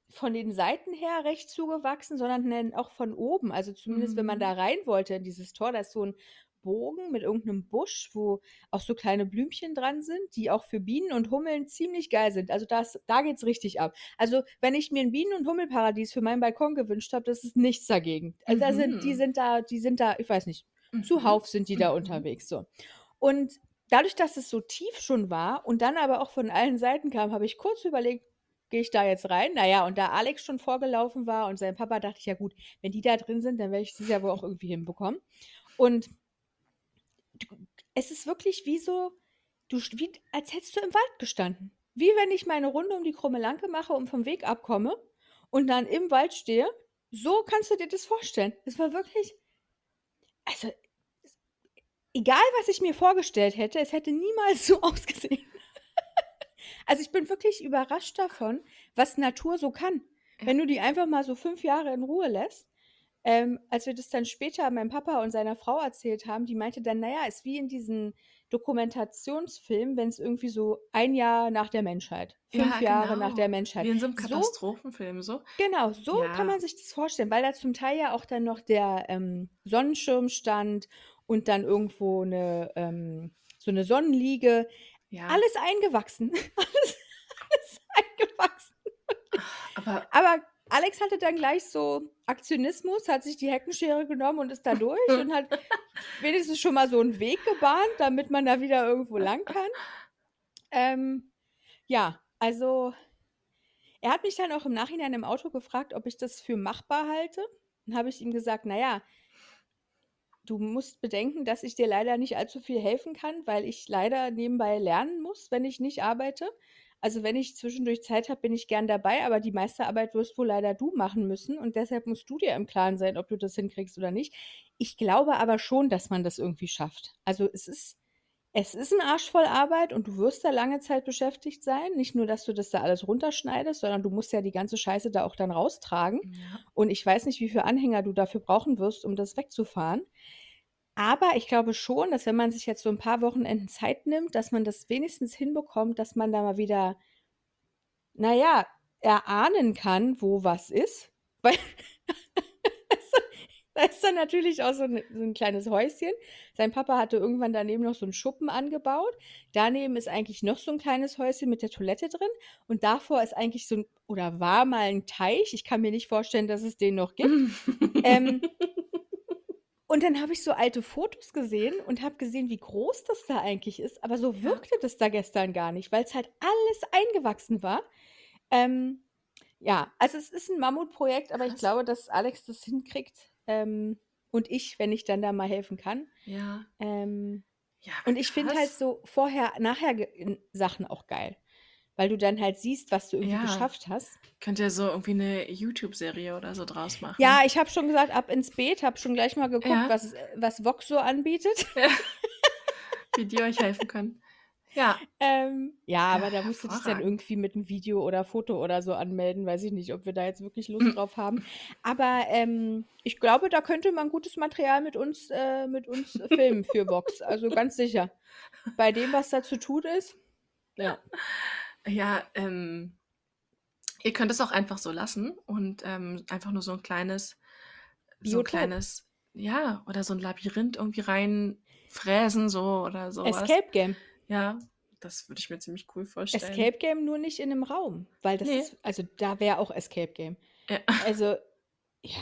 von den Seiten her recht zugewachsen, sondern auch von oben. Also zumindest, wenn man Mhm. da rein wollte in dieses Tor, da ist so ein Bogen mit irgendeinem Busch, wo auch so kleine Blümchen dran sind, die auch für Bienen und Hummeln ziemlich geil sind. Also das, da geht's richtig ab. Also wenn ich mir ein Bienen- und Hummelparadies für meinen Balkon gewünscht habe, das ist nichts dagegen. Also da sind, die Mhm. sind da, die sind da, ich weiß nicht, Mhm. zuhauf sind die da Mhm. unterwegs. So. Und dadurch, dass es so tief schon war und dann aber auch von allen Seiten kam, habe ich kurz überlegt, gehe ich da jetzt rein? Naja, und da Alex schon vorgelaufen war und sein Papa, dachte ich, ja gut, wenn die da drin sind, dann werde ich das ja wohl auch irgendwie hinbekommen. Und es ist wirklich wie so, du, wie, als hättest du im Wald gestanden. Wie wenn ich meine Runde um die krumme Lanke mache und vom Weg abkomme und dann im Wald stehe. So kannst du dir das vorstellen. Es war wirklich, also egal was ich mir vorgestellt hätte, es hätte niemals so ausgesehen. Also ich bin wirklich überrascht davon, was Natur so kann. Wenn du die einfach mal so fünf Jahre in Ruhe lässt. Ähm, als wir das dann später meinem Papa und seiner Frau erzählt haben, die meinte dann, naja, ist wie in diesen Dokumentationsfilmen, wenn es irgendwie so ein Jahr nach der Menschheit, fünf Ja, Jahre nach genau. der Menschheit. Wie in so einem Katastrophenfilm, so. Genau, so kann Ja. man sich das vorstellen, weil da zum Teil ja auch dann noch der ähm, Sonnenschirm stand und dann irgendwo eine, ähm, so eine Sonnenliege. Ja. Alles eingewachsen. alles, alles eingewachsen. Aber Aber Alex hatte dann gleich so Aktionismus, hat sich die Heckenschere genommen und ist da durch und hat wenigstens schon mal so einen Weg gebahnt, damit man da wieder irgendwo lang kann. Ähm, ja, also er hat mich dann auch im Nachhinein im Auto gefragt, ob ich das für machbar halte. Dann habe ich ihm gesagt, naja, du musst bedenken, dass ich dir leider nicht allzu viel helfen kann, weil ich leider nebenbei lernen muss, wenn ich nicht arbeite. Also wenn ich zwischendurch Zeit habe, bin ich gern dabei, aber die meiste Arbeit wirst wohl leider du machen müssen und deshalb musst du dir im Klaren sein, ob du das hinkriegst oder nicht. Ich glaube aber schon, dass man das irgendwie schafft. Also es ist, es ist ein Arsch voll Arbeit und du wirst da lange Zeit beschäftigt sein. Nicht nur, dass du das da alles runterschneidest, sondern du musst ja die ganze Scheiße da auch dann raustragen. ja. Und ich weiß nicht, wie viele Anhänger du dafür brauchen wirst, um das wegzufahren. Aber ich glaube schon, dass wenn man sich jetzt so ein paar Wochenenden Zeit nimmt, dass man das wenigstens hinbekommt, dass man da mal wieder, naja, erahnen kann, wo was ist. Weil also, Da ist dann natürlich auch so 'ne so 'n kleines Häuschen. Sein Papa hatte irgendwann daneben noch so 'n Schuppen angebaut. Daneben ist eigentlich noch so 'n kleines Häuschen mit der Toilette drin und davor ist eigentlich so 'n oder war mal 'n Teich. Ich kann mir nicht vorstellen, dass es den noch gibt. Ähm und dann habe ich so alte Fotos gesehen und habe gesehen, wie groß das da eigentlich ist, aber so Ja. wirkte das da gestern gar nicht, weil's halt alles eingewachsen war. Ähm, ja, also es ist 'n Mammutprojekt, aber ich Krass. glaube, dass Alex das hinkriegt, ähm, und ich, wenn ich dann da mal helfen kann. Ja. Ähm, Ja, und ich finde halt so vorher nachher Sachen auch geil, weil du dann halt siehst, was du irgendwie Ja. geschafft hast. Könnt ihr so irgendwie 'ne YouTube-Serie oder so draus Ja, machen. ich habe schon gesagt: „Ab ins Beet“, habe schon gleich mal geguckt, Ja. was äh, was Vox so anbietet. Ja. Wie die euch helfen können. Ja. Ähm, ja, Ja, aber da musst du dich dann hervorragend. irgendwie mit 'nem Video oder Foto oder so anmelden. Weiß ich nicht, ob wir da jetzt wirklich Lust Hm. drauf haben. Aber, ähm, ich glaube, da könnte man gutes Material mit uns äh, mit uns filmen für Vox. Also ganz sicher. Bei dem, was da zu tun ist. Ja. Ja, ähm ihr könnt es auch einfach so lassen und, ähm, einfach nur so 'n kleines so 'n Biotop. kleines ja, oder so 'n Labyrinth irgendwie reinfräsen so oder so was. Escape Game. Ja, das würde ich mir ziemlich cool vorstellen. Escape Game, nur nicht in 'nem Raum, weil das Ne. ist also da wäre auch Escape Game. Ja. Also, ja.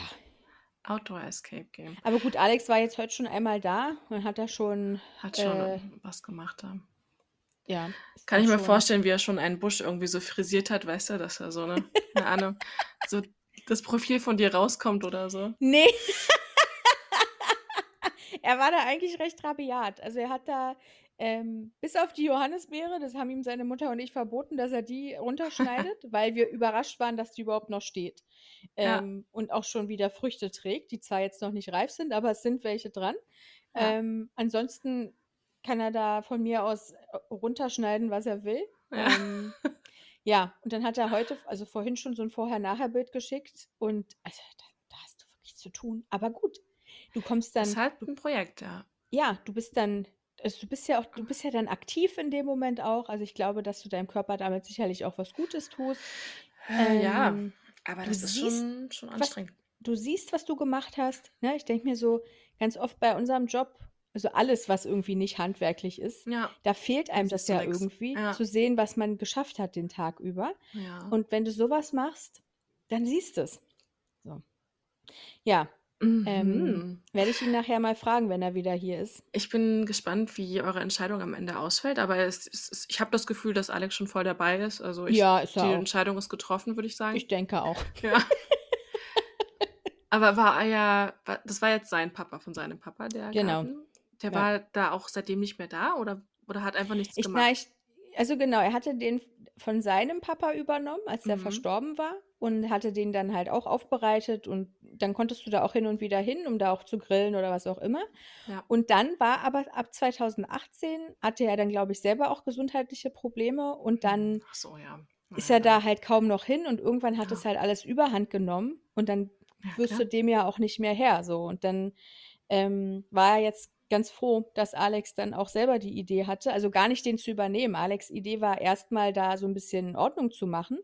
Outdoor Escape Game. Aber gut, Alex war jetzt heute schon einmal da und hat da schon, Hat schon äh was gemacht da. Ja, Kann ich mir schon vorstellen, wie er schon einen Busch irgendwie so frisiert hat, weißt du, dass da so 'ne keine Ahnung, so das Profil von dir rauskommt oder so. Ne. Er war da eigentlich recht rabiat. Also, er hat da, ähm bis auf die Johannisbeere, das haben ihm seine Mutter und ich verboten, dass er die runterschneidet, weil wir überrascht waren, dass die überhaupt noch steht. Ja. Ähm, und auch schon wieder Früchte trägt, die zwar jetzt noch nicht reif sind, aber es sind welche dran. Ja. Ähm, ansonsten kann er da von mir aus, äh, runterschneiden, was er will. Ja. Ähm, ja, und dann hat er heute also vorhin schon so 'n Vorher-Nachher-Bild geschickt und also da da hast du wirklich zu tun. Aber gut, du kommst Ist dann halt du 'n Projekt, ja. ja, du bist dann also du bist ja auch du bist ja dann aktiv in dem Moment auch. Also, ich glaube, dass du deinem Körper damit sicherlich auch was Gutes tust. Äh, ja, Ähm, aber du das ist siehst, schon schon was anstrengend. du siehst, was du gemacht hast, ne? Ich denke mir so ganz oft bei unserem Job also alles, was irgendwie nicht handwerklich ist, Ja. da fehlt einem das siehst du ja nix. irgendwie, Ja. zu sehen, was man geschafft hat den Tag über. Ja. Und wenn du so was machst, dann siehst du's. So. Ja, ähm, Mhm. werde ich ihn nachher mal fragen, wenn er wieder hier ist. Ich bin gespannt, wie eure Entscheidung am Ende ausfällt, aber es es es ich habe das Gefühl, dass Alex schon voll dabei ist. Also, ich Ja, ist die auch. Entscheidung ist getroffen, würde ich sagen. Ich denke auch. Ja. Aber war er wa das war jetzt sein Papa von seinem Papa, der Genau. Garten? Der Ja. war da auch seitdem nicht mehr da oder oder hat einfach nichts Ich gemacht? na, ich also genau, er hatte den von seinem Papa übernommen, als der Mhm. verstorben war und hatte den dann halt auch aufbereitet und dann konntest du da auch hin und wieder hin, um da auch zu grillen oder was auch immer. Ja. Und dann war aber ab 2018 hatte er dann, glaube ich, selber auch gesundheitliche Probleme und Hm, dann ach so, ja. Na ist ja, er da halt kaum noch hin und irgendwann hat es Ja. halt alles Überhand genommen und dann Ja, wirst klar. du dem ja auch nicht mehr Herr so. Und dann, ähm, war er jetzt ganz froh, dass Alex dann auch selber die Idee hatte also gar nicht den zu übernehmen. Alex' Idee war erst mal da so 'n bisschen Ordnung zu machen.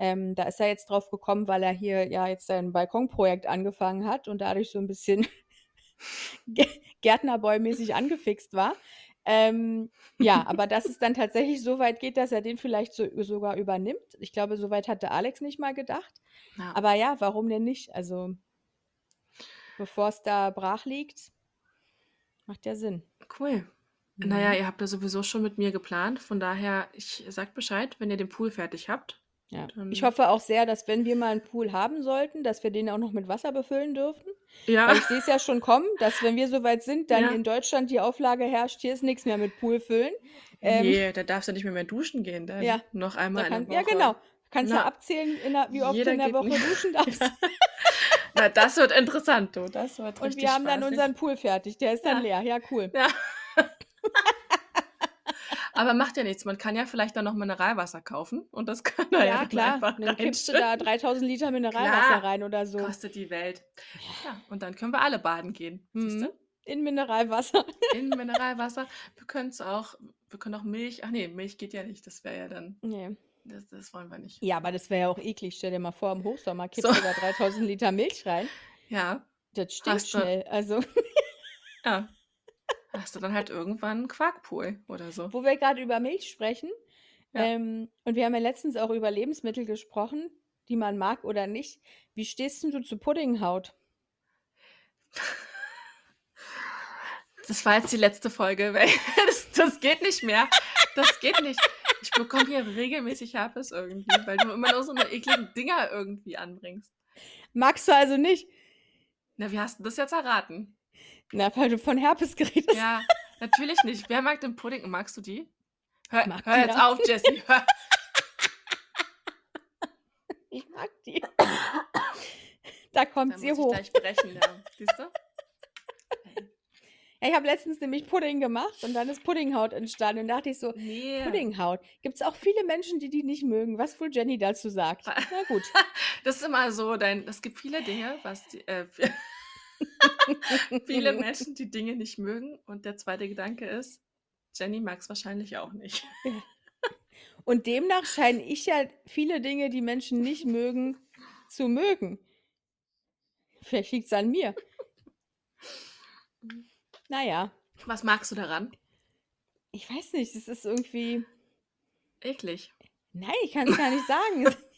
Ähm, da ist er jetzt drauf gekommen, weil er hier ja jetzt sein Balkonprojekt angefangen hat und dadurch so 'n bisschen Gä Gärtnerboy-mäßig angefixt war. Ähm, ja, aber dass es dann tatsächlich so weit geht, dass er den vielleicht so sogar übernimmt. Ich glaube, so weit hatte Alex nicht mal gedacht. Ja. Aber ja, warum denn nicht? Also bevor's da brach liegt, macht ja Sinn. Cool. Mhm. ihr habt ja sowieso schon mit mir geplant, von daher, ich sagt Bescheid, wenn ihr den Pool fertig habt. Ja. Ich hoffe auch sehr, dass wenn wir mal 'n Pool haben sollten, dass wir den auch noch mit Wasser befüllen dürfen. Ja. Weil ich sehe es ja schon kommen, dass wenn wir so weit sind, dann Ja. in Deutschland die Auflage herrscht: „Hier ist nix mehr mit Pool füllen.“ Ähm, Ne, da darfst du nicht mehr mehr duschen gehen, dann ja, noch da einmal in kann ja genau. Kannst Na, abzählen, der wie oft du in der Woche nicht. duschen darfst. Ja. Na, das wird interessant, du. Das wird Und wir haben dann spaßig. unseren Pool fertig. Der ist dann Ja. leer. Ja, cool. Ja. Aber macht ja nichts. Man kann ja vielleicht dann noch Mineralwasser kaufen und das kann er ja Ja, dann klar. einfach Dann kippst du da reinschütten. 3.000 Liter Mineralwasser Klar, rein oder so. kostet die Welt. Ja. Und dann können wir alle baden gehen, siehst Mhm. du? In Mineralwasser. In Mineralwasser. Wir können's auch wir können auch Milch ach ne, Milch geht ja nicht. Das wäre ja dann Ne. Das das wollen wir nicht. Ja, aber das wäre ja auch eklig. Stell dir mal vor, im Hochsommer So. kippst du da 3.000 Liter Milch rein. Ja. Das stinkt schnell. Also, ja. Hast du dann halt irgendwann 'n Quarkpool oder so. wo wir gerade über Milch sprechen, Ja. ähm, und wir haben ja letztens auch über Lebensmittel gesprochen, die man mag oder nicht. Wie stehst 'n du zu Puddinghaut? Das war jetzt die letzte Folge, das das geht nicht mehr. Das geht nicht. Ich bekomme hier regelmäßig Herpes irgendwie, weil du immer nur so 'ne ekligen Dinger irgendwie anbringst. Magst du also nicht? Na, wie hast 'n das jetzt erraten? Na, weil du von Herpes geredet Ja, natürlich nicht. Wer mag denn Pudding? Magst du die? Hör Mag hör die jetzt auf, Jessie, hör. Ich mag die. Da kommt Da sie muss ich hoch. gleich brechen, ja. Siehst du? Ja, ich habe letztens nämlich Pudding gemacht und dann ist Puddinghaut entstanden und dachte ich so: Ne. „Puddinghaut. Gibt's auch viele Menschen, die die nicht mögen?“ Was wohl Jenny dazu sagt. Na gut. Das ist immer so dein es gibt viele Dinge, was die äh, viele Menschen, die Dinge nicht mögen und der zweite Gedanke ist, Jenny mag's wahrscheinlich auch nicht. Ja. Und demnach scheine ich ja viele Dinge, die Menschen nicht mögen, zu mögen. Vielleicht liegt's an mir. Na ja. Was magst du daran? Ich weiß nicht, es ist irgendwie Eklig. Nein, ich kann's gar nicht sagen. Es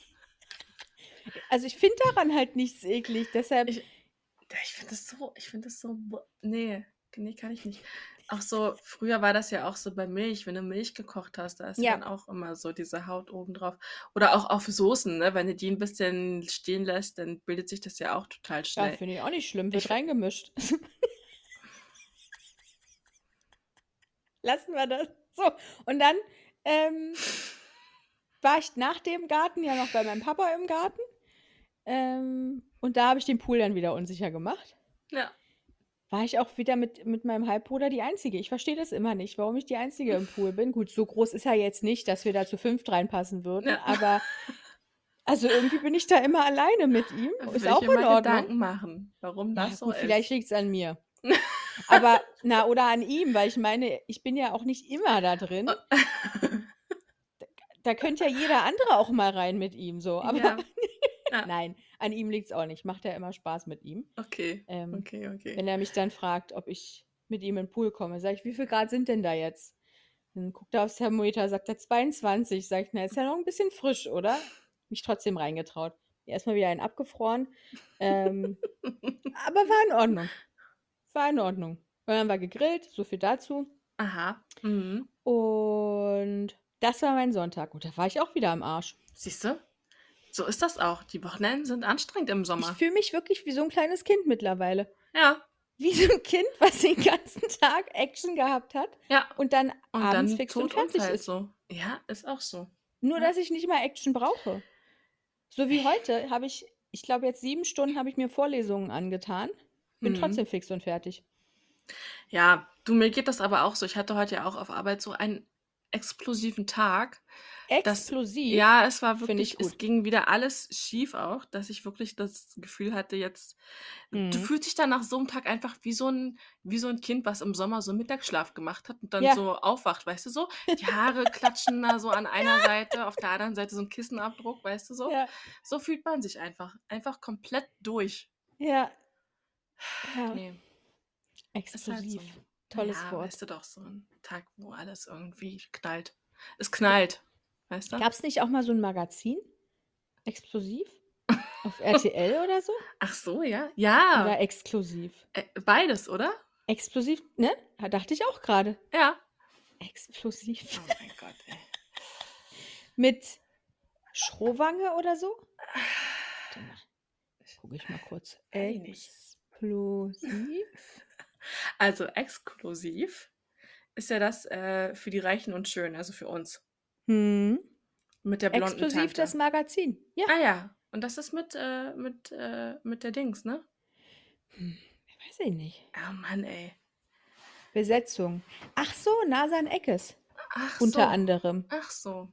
Also, ich finde daran halt nichts eklig, deshalb Ich ich finde das so ich finde das so b ne, ne, kann ich nicht. Auch so früher war das ja auch so bei Milch, wenn du Milch gekocht hast, da ist ja Ja. dann auch immer so diese Haut oben drauf. Oder auch auf Soßen, ne? Wenn du die 'n bisschen stehen lässt, dann bildet sich das ja auch total Ja, schnell. finde ich auch nicht schlimm, Ich wird f reingemischt. Lassen wir das. So, und dann, ähm, war ich nach dem Garten ja noch bei meinem Papa im Garten. Ähm, und da habe ich den Pool dann wieder unsicher gemacht. Ja. War ich auch wieder mit mit meinem Halbbruder die Einzige. Ich verstehe das immer nicht, warum ich die Einzige im Pool bin. Gut, so groß ist er jetzt nicht, dass wir da zu 5 reinpassen würden, Ja. aber also, irgendwie bin ich da immer alleine mit ihm. Ist auch ich mir in Ordnung. Gedanken machen, warum Ja das so gut, ist. vielleicht liegt's an mir. Aber na, oder an ihm, weil ich meine, ich bin ja auch nicht immer da drin. Da da könnte ja jeder andere auch mal rein mit ihm so, aber Ja. Ja. nein, an ihm liegt's auch nicht. Macht ja immer Spaß mit ihm. Okay, Ähm, okay, okay. wenn er mich dann fragt, ob ich mit ihm in 'n Pool komme, sage ich: „Wie viel Grad sind denn da jetzt?“ Dann guckt er aufs Thermometer, sagt er: „22.“ Sage ich: „Na, ist ja noch 'n bisschen frisch, oder?“ Mich trotzdem reingetraut. Erst mal wieder einen abgefroren. Ähm, aber war in Ordnung. War in Ordnung. Und dann wir gegrillt, so viel dazu. Aha, mhm. Und das war mein Sonntag. Und da war ich auch wieder am Arsch. Siehst du? So ist das auch. Die Wochenenden sind anstrengend im Ich Sommer. fühle mich wirklich wie so 'n kleines Kind mittlerweile. Ja. Wie so 'n Kind, was den ganzen Tag Action gehabt hat Ja. und dann Und abends dann fix und tot fertig umfällt ist. so. Ja, ist auch so. Nur, Ja. dass ich nicht mal Action brauche. So wie heute habe ich ich glaube, jetzt 7 Stunden habe ich mir Vorlesungen angetan, bin Mhm. trotzdem fix und fertig. Ja, du, mir geht das aber auch so. Ich hatte heute ja auch auf Arbeit so einen explosiven Tag. Das Explosiv? ja, es war wirklich es ging wieder alles schief auch, dass ich wirklich das Gefühl hatte, jetzt du Mhm. fühlst dich dann nach so 'nem Tag einfach wie so 'n wie so 'n Kind, was im Sommer so Mittagsschlaf gemacht hat und dann Ja. so aufwacht, weißt du so? Die Haare klatschen da so an einer Seite, auf der anderen Seite so 'n Kissenabdruck, weißt du so? Ja. So fühlt man sich einfach. Einfach komplett durch. Ja. Ja. Ne. Ist halt so. Explosiv. Na Tolles ja, Wort. weißt du doch, so 'n Tag, wo alles irgendwie knallt. Es knallt, weißt du? Gab's nicht auch mal so 'n Magazin? Explosiv? Auf RTL oder so? Ach so, ja? Oder Ja. exklusiv? Äh, beides, oder? Explosiv, ne? Ha dachte ich auch grade. Ja. Explosiv. Oh mein Gott, ey. Mit Schrowange oder so? Mal. Gucke ich mal kurz. Weiß ich nicht. Explosiv? Also, exklusiv ist ja das, äh, für die Reichen und Schönen, also für uns. Mhm. Mit der blonden Explosiv, das Tante. Magazin. Ja. Ah ja, und das ist mit äh, mit äh, mit der Dings, ne? Hm, weiß ich nicht. Oh Mann, ey. Besetzung. Ach so, Nasan Eckes Ach unter so. anderem. Ach so.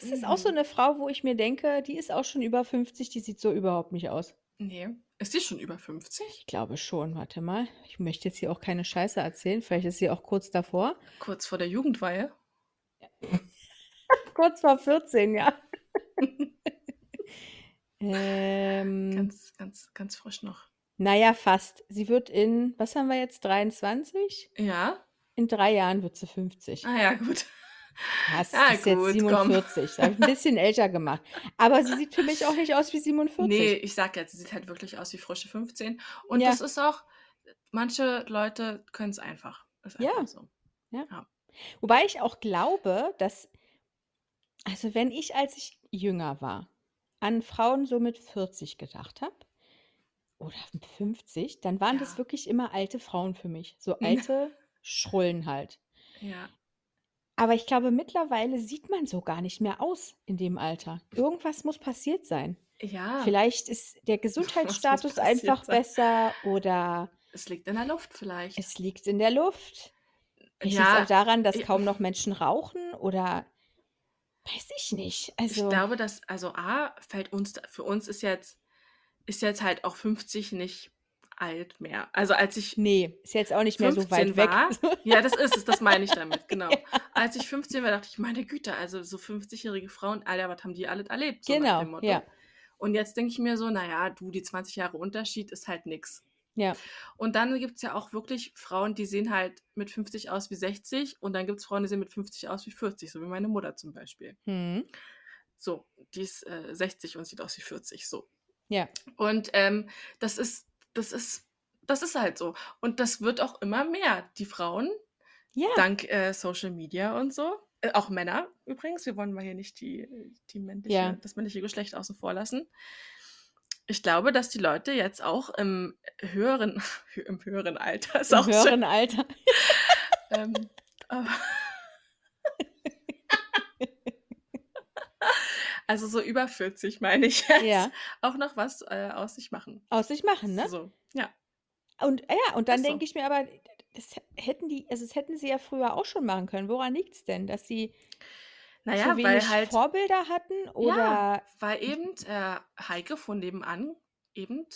Das ist auch so Mhm. 'ne Frau, wo ich mir denke, die ist auch schon über 50, die sieht so überhaupt nicht aus. Ne. Ist die schon über 50? Ich glaube schon. Warte mal. Ich möchte jetzt hier auch keine Scheiße erzählen. Vielleicht ist sie auch kurz davor. Kurz vor der Jugendweihe? Kurz vor 14, ja. Ähm. Ganz, ganz, ganz frisch noch. Naja, fast. Sie wird in, was haben wir jetzt, 23? Ja? In drei Jahren wird sie 50. Ah ja, gut. Was? Ja, Sie ist jetzt gut, komm. 47. Da habe ich ein bisschen älter gemacht. Aber sie sieht für mich auch nicht aus wie 47. Nee, ich sag jetzt, sie sieht halt wirklich aus wie frische 15. Und Ja. das ist auch, manche Leute können es einfach. Ist Ja. einfach so. Wobei ich auch glaube, dass, also wenn ich, als ich jünger war, an Frauen so mit 40 gedacht habe oder mit 50, dann waren das Ja. wirklich immer alte Frauen für mich. So alte Schrullen halt. Ja. Aber ich glaube, mittlerweile sieht man so gar nicht mehr aus in dem Alter. Irgendwas muss passiert sein. Ja. Vielleicht ist der Gesundheitsstatus einfach sein? besser oder Es liegt in der Luft vielleicht. es liegt in der Luft. Vielleicht liegt Ja, es auch daran, dass ich- kaum noch Menschen rauchen oder weiß ich nicht. Also ich glaube, dass, also A, fällt uns, für uns ist jetzt, ist jetzt halt auch 50 nicht alt mehr. Also als ich nee, ist jetzt auch nicht mehr so 15 weit weg. war, ja, das ist es, das meine ich damit, genau. Als ich 15 war, dachte ich, meine Güte, also so 50-jährige Frauen, Alter, was haben die alles erlebt? So Genau, dem Motto. ja. Und jetzt denke ich mir so, naja, du, die 20 Jahre Unterschied ist halt nix. Ja. Und dann gibt es ja auch wirklich Frauen, die sehen halt mit 50 aus wie 60 und dann gibt es Frauen, die sehen mit 50 aus wie 40, so wie meine Mutter zum Beispiel. Hm. So, die ist äh, 60 und sieht aus wie 40, so. Ja. Und ähm, das ist, das ist, das ist halt so. Und das wird auch immer mehr. Die Frauen, Ja. dank äh, Social Media und so, äh, auch Männer übrigens, wir wollen mal hier nicht die, die männliche, Ja. das männliche Geschlecht außen vor lassen. Ich glaube, dass die Leute jetzt auch im höheren, im höheren Alter, ist Im auch schön, höheren Alter. ähm, aber- also so über 40 meine ich jetzt, Ja. auch noch was äh, aus sich machen. Aus sich machen, ne? So, ja. Und ja, und dann so. denke ich mir aber, das hätten die, also das hätten sie ja früher auch schon machen können. Woran liegt es denn? Dass sie Naja, zu wenig weil halt, Vorbilder hatten oder ja, weil eben äh, Heike von nebenan eben,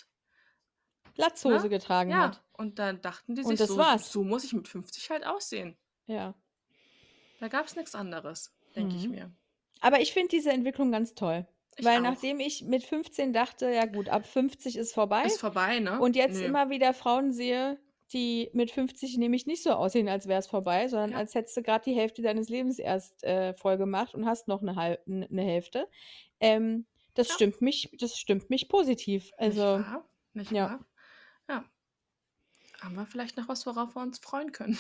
Latzhose ne? getragen Ja, hat. und dann dachten die sich, das so, war's. so muss ich mit 50 halt aussehen. Ja. Da gab es nichts anderes, denke ich Mhm. mir. Aber ich finde diese Entwicklung ganz toll. Ich weil auch. nachdem ich mit 15 dachte, ja gut, ab 50 ist vorbei. Ist vorbei, ne? Und jetzt Nö. immer wieder Frauen sehe, die mit 50 nämlich nicht so aussehen, als wäre es vorbei, sondern Ja. als hättest du gerade die Hälfte deines Lebens erst äh, voll gemacht und hast noch eine, halb, eine Hälfte. Ähm, das Ja. stimmt mich, das stimmt mich positiv. Also Nicht wahr? Nicht ja. wahr? Ja. Haben wir vielleicht noch was, worauf wir uns freuen können?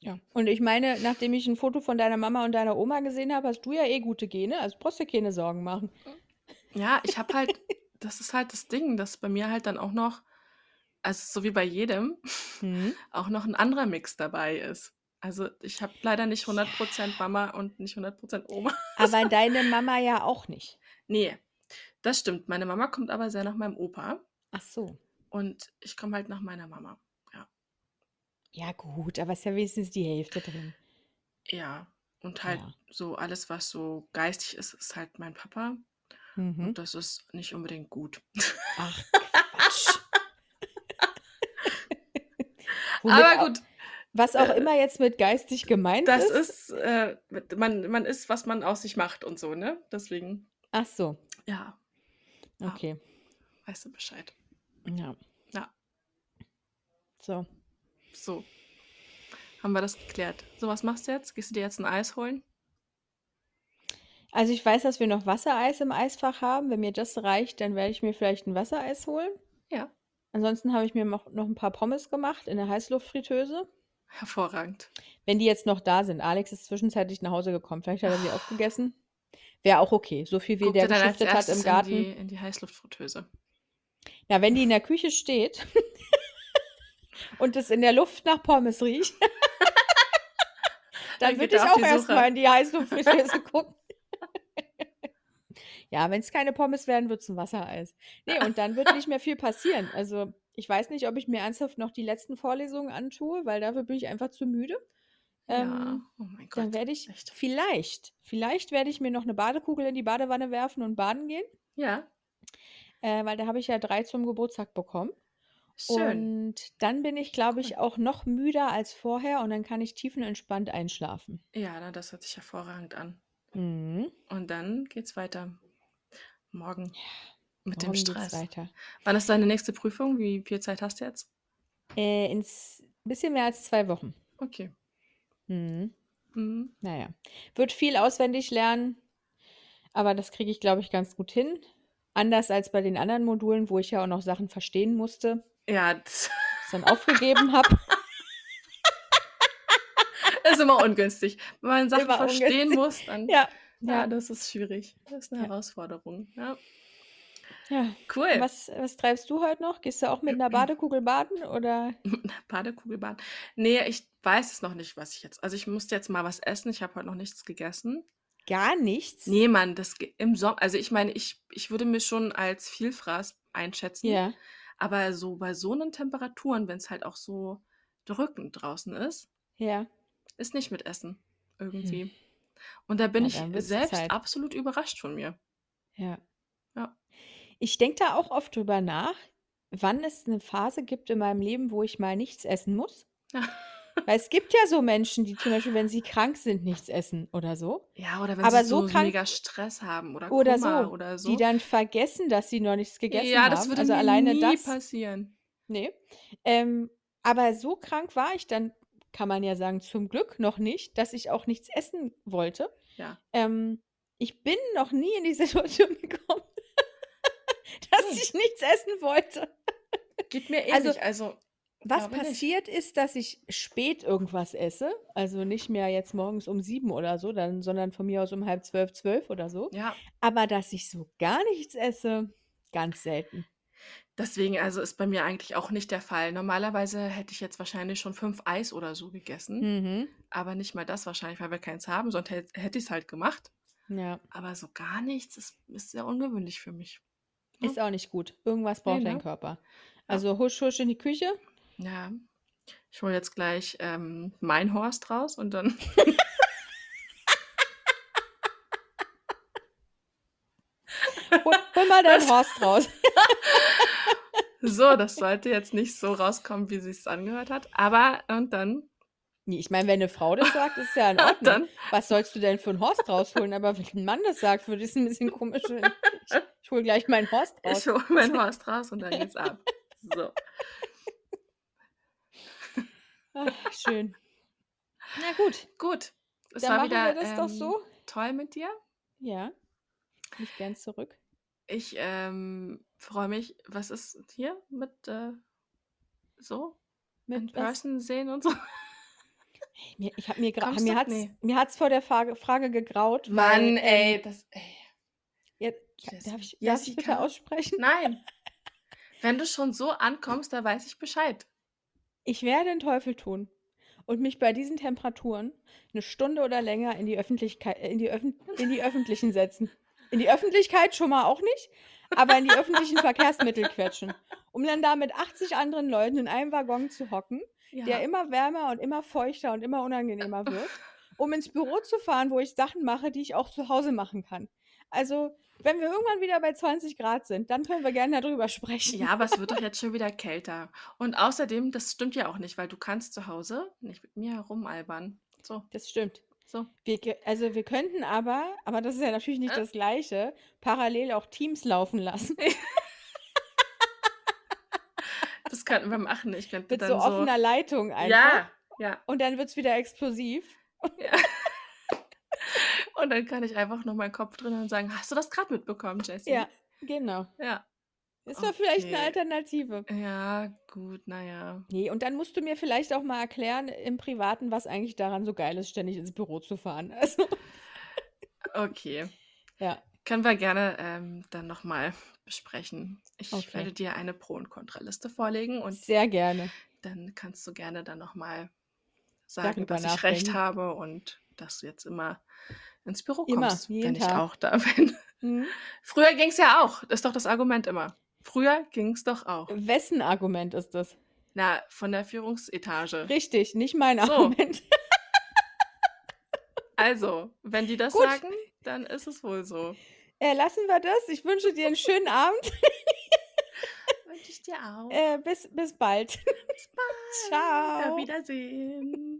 ja. Und ich meine, nachdem ich ein Foto von deiner Mama und deiner Oma gesehen habe, hast du ja eh gute Gene, also brauchst dir keine Sorgen machen. Ja, ich habe halt, das ist halt das Ding, dass bei mir halt dann auch noch, also so wie bei jedem, Hm. auch noch ein anderer Mix dabei ist. Also ich habe leider nicht 100% Mama und nicht 100% Oma. Aber deine Mama ja auch nicht. Nee, das stimmt. Meine Mama kommt aber sehr nach meinem Opa Ach so. und ich komme halt nach meiner Mama. Ja. Ja gut, aber ist ja wenigstens die Hälfte drin. Ja. Und halt Ja. so alles, was so geistig ist, ist halt mein Papa. Mhm. Und das ist nicht unbedingt gut. Ach Quatsch. Aber gut, Was auch Äh, immer jetzt mit geistig gemeint das ist. ist, äh, man, man ist, was man aus sich macht und so, ne? Deswegen, Ach so, ja, Ja. okay. weißt du Bescheid. Ja. Ja. So. So. Haben wir das geklärt. So, was machst du jetzt? Gehst du dir jetzt ein Eis holen? Also ich weiß, dass wir noch Wassereis im Eisfach haben. Wenn mir das reicht, dann werde ich mir vielleicht ein Wassereis holen. Ansonsten habe ich mir noch noch ein paar Pommes gemacht in der Heißluftfritteuse. Hervorragend. Wenn die jetzt noch da sind. Alex ist zwischenzeitlich nach Hause gekommen. Vielleicht hat er sie aufgegessen. Wäre auch okay. So viel wie Guck der geschuftet hat im Garten. in die, in die Heißluftfritteuse. Ja, wenn die in der Küche steht und es in der Luft nach Pommes riecht, dann Dann würde ich auch erstmal in die Heißluftfritteuse gucken. Ja, wenn es keine Pommes werden, wird es ein Wassereis. Nee, und dann wird nicht mehr viel passieren. Also, ich weiß nicht, ob ich mir ernsthaft noch die letzten Vorlesungen antue, weil dafür bin ich einfach zu müde. ja. Ähm, Oh mein Gott. dann werde ich echt. vielleicht, vielleicht werde ich mir noch eine Badekugel in die Badewanne werfen und baden gehen, Ja, äh, weil da habe ich ja drei zum Geburtstag bekommen. schön. Und dann bin ich, glaube ich, auch noch müder als vorher und dann kann ich tiefenentspannt einschlafen. Ja, na, das hört sich hervorragend an. Mhm. Und dann geht's weiter. Morgen. Mit dem Morgen geht's Stress. weiter. Wann ist deine nächste Prüfung? Wie viel Zeit hast du jetzt? Äh, ins bisschen mehr als zwei Wochen. Okay. Mhm. Mhm. Naja, wird viel auswendig lernen, aber das kriege ich, glaube ich, ganz gut hin. Anders als bei den anderen Modulen, wo ich ja auch noch Sachen verstehen musste, Ja, das dann aufgegeben habe. ist immer ungünstig. Wenn man Sachen verstehen ungünstig. muss, dann. Ja, Ja, das ist schwierig. Das ist eine Ja. Herausforderung. Ja. ja. Cool. Was, was treibst du heute noch? Gehst du auch mit einer Badekugel baden oder? Badekugelbahn. Nee, ich weiß es noch nicht, was ich jetzt. Also ich musste jetzt mal was essen. Ich habe heute noch nichts gegessen. Gar nichts? Nee, Mann, das im Sommer. Also ich meine, ich, ich würde mich schon als Vielfraß einschätzen. Ja, Aber so bei so einen Temperaturen, wenn es halt auch so drückend draußen ist, ja. ist nicht mit Essen. Hm. Und da bin Ja, ich selbst Zeit. absolut überrascht von mir. Ja. Ja. Ich denke da auch oft drüber nach, wann es eine Phase gibt in meinem Leben, wo ich mal nichts essen muss. Weil es gibt ja so Menschen, die zum Beispiel, wenn sie krank sind, nichts essen oder so. Ja, oder wenn Aber sie so krank mega Stress haben oder oder Kummer so, oder so. die dann vergessen, dass sie noch nichts gegessen ja, das haben. würde Also mir alleine nie das. passieren. Nee. Ähm, aber so krank war ich dann, kann man ja sagen, zum Glück noch nicht, dass ich auch nichts essen wollte. Ja. Ähm, ich bin noch nie in die Situation gekommen, dass Nee. ich nichts essen wollte. Geht mir Also, ähnlich. Also, Was glaube nicht. passiert ist, dass ich spät irgendwas esse, also nicht mehr jetzt morgens um sieben oder so, dann, sondern von mir aus um halb zwölf, zwölf oder so. Ja, Aber dass ich so gar nichts esse, ganz selten. Deswegen, also ist bei mir eigentlich auch nicht der Fall. Normalerweise hätte ich jetzt wahrscheinlich schon fünf Eis oder so gegessen, Mhm. aber nicht mal das wahrscheinlich, weil wir keins haben, sonst hätte, hätte ich es halt gemacht. Ja, Aber so gar nichts ist, ist sehr ungewöhnlich für mich. Ja. ist auch nicht gut. Irgendwas braucht dein ne? Körper. Ja. Also husch, husch in die Küche. Ja. Ich hole jetzt gleich ähm, mein Horst raus und dann. Hol, hol mal deinen Das, Horst raus. So, das sollte jetzt nicht so rauskommen, wie sie es angehört hat. Aber und dann, Nee, ich meine, wenn eine Frau das sagt, ist ja in Ordnung. dann Was sollst du denn für einen Horst rausholen? Aber wenn ein Mann das sagt, würde ich es ein bisschen komisch. Ich, ich hole gleich meinen Horst ich raus. hole mein Horst raus und dann geht's ab. So. Ach, schön. Na gut, Gut. Es dann war machen wir wieder das doch ähm, so. toll mit dir. Ja, mich gern zurück. Ich ähm, freue mich. Was ist hier mit äh, so in Mit was? Person sehen und so? Hey, mir, ich hab mir, gra- Kommst mir hat's, Nee. mir hat's vor der Frage, Frage gegraut, weil, Mann, ey, ähm, das. Ey. ja, Jessie. darf, ich, darf ich bitte Jessica? aussprechen? Nein. Wenn du schon so ankommst, da weiß ich Bescheid. Ich werde den Teufel tun und mich bei diesen Temperaturen eine Stunde oder länger in die Öffentlichkeit, äh, in die, Öffn in die Öffentlichen setzen. In die Öffentlichkeit schon mal auch nicht, aber in die öffentlichen Verkehrsmittel quetschen, um dann da mit 80 anderen Leuten in einem Waggon zu hocken, der Ja. immer wärmer und immer feuchter und immer unangenehmer wird, um ins Büro zu fahren, wo ich Sachen mache, die ich auch zu Hause machen kann. Also, wenn wir irgendwann wieder bei 20 Grad sind, dann können wir gerne darüber sprechen. Ja, aber es wird doch jetzt schon wieder kälter. Und außerdem, das stimmt ja auch nicht, weil du kannst zu Hause nicht mit mir herumalbern. So, Das stimmt. So. Wir, also wir könnten aber, aber das ist ja natürlich nicht Äh. das Gleiche, parallel auch Teams laufen lassen. Das könnten wir machen. Ich könnte Mit dann so so. offener Leitung einfach. Ja, ja, Und dann wird es wieder explosiv. ja. Und dann kann ich einfach noch meinen Kopf drin und sagen, hast du das gerade mitbekommen, Jessie? Ja, genau. Ja. Ist doch vielleicht eine Okay. Alternative. Ja, gut, naja. Nee, und dann musst du mir vielleicht auch mal erklären im Privaten, was eigentlich daran so geil ist, ständig ins Büro zu fahren. Also, Okay. ja. Können wir gerne ähm, dann nochmal besprechen. Ich Okay. werde dir eine Pro- und Kontraliste vorlegen und Sehr gerne. dann kannst du gerne dann nochmal sagen, Darüber dass ich recht nachdenken. habe und dass du jetzt immer ins Büro Immer, kommst, jeden wenn ich Tag. auch da bin. Mhm. Früher ging es ja auch. Das ist doch das Argument immer. Früher ging es doch auch. Wessen Argument ist das? Na, von der Führungsetage. Richtig, nicht mein So. Argument. Also, wenn die das Gut. sagen, dann ist es wohl so. Äh, lassen wir das. Ich wünsche dir einen schönen Abend. Wünsche ich dir auch. Äh, bis, bis bald. Bis bald. Ciao. Auf Wiedersehen.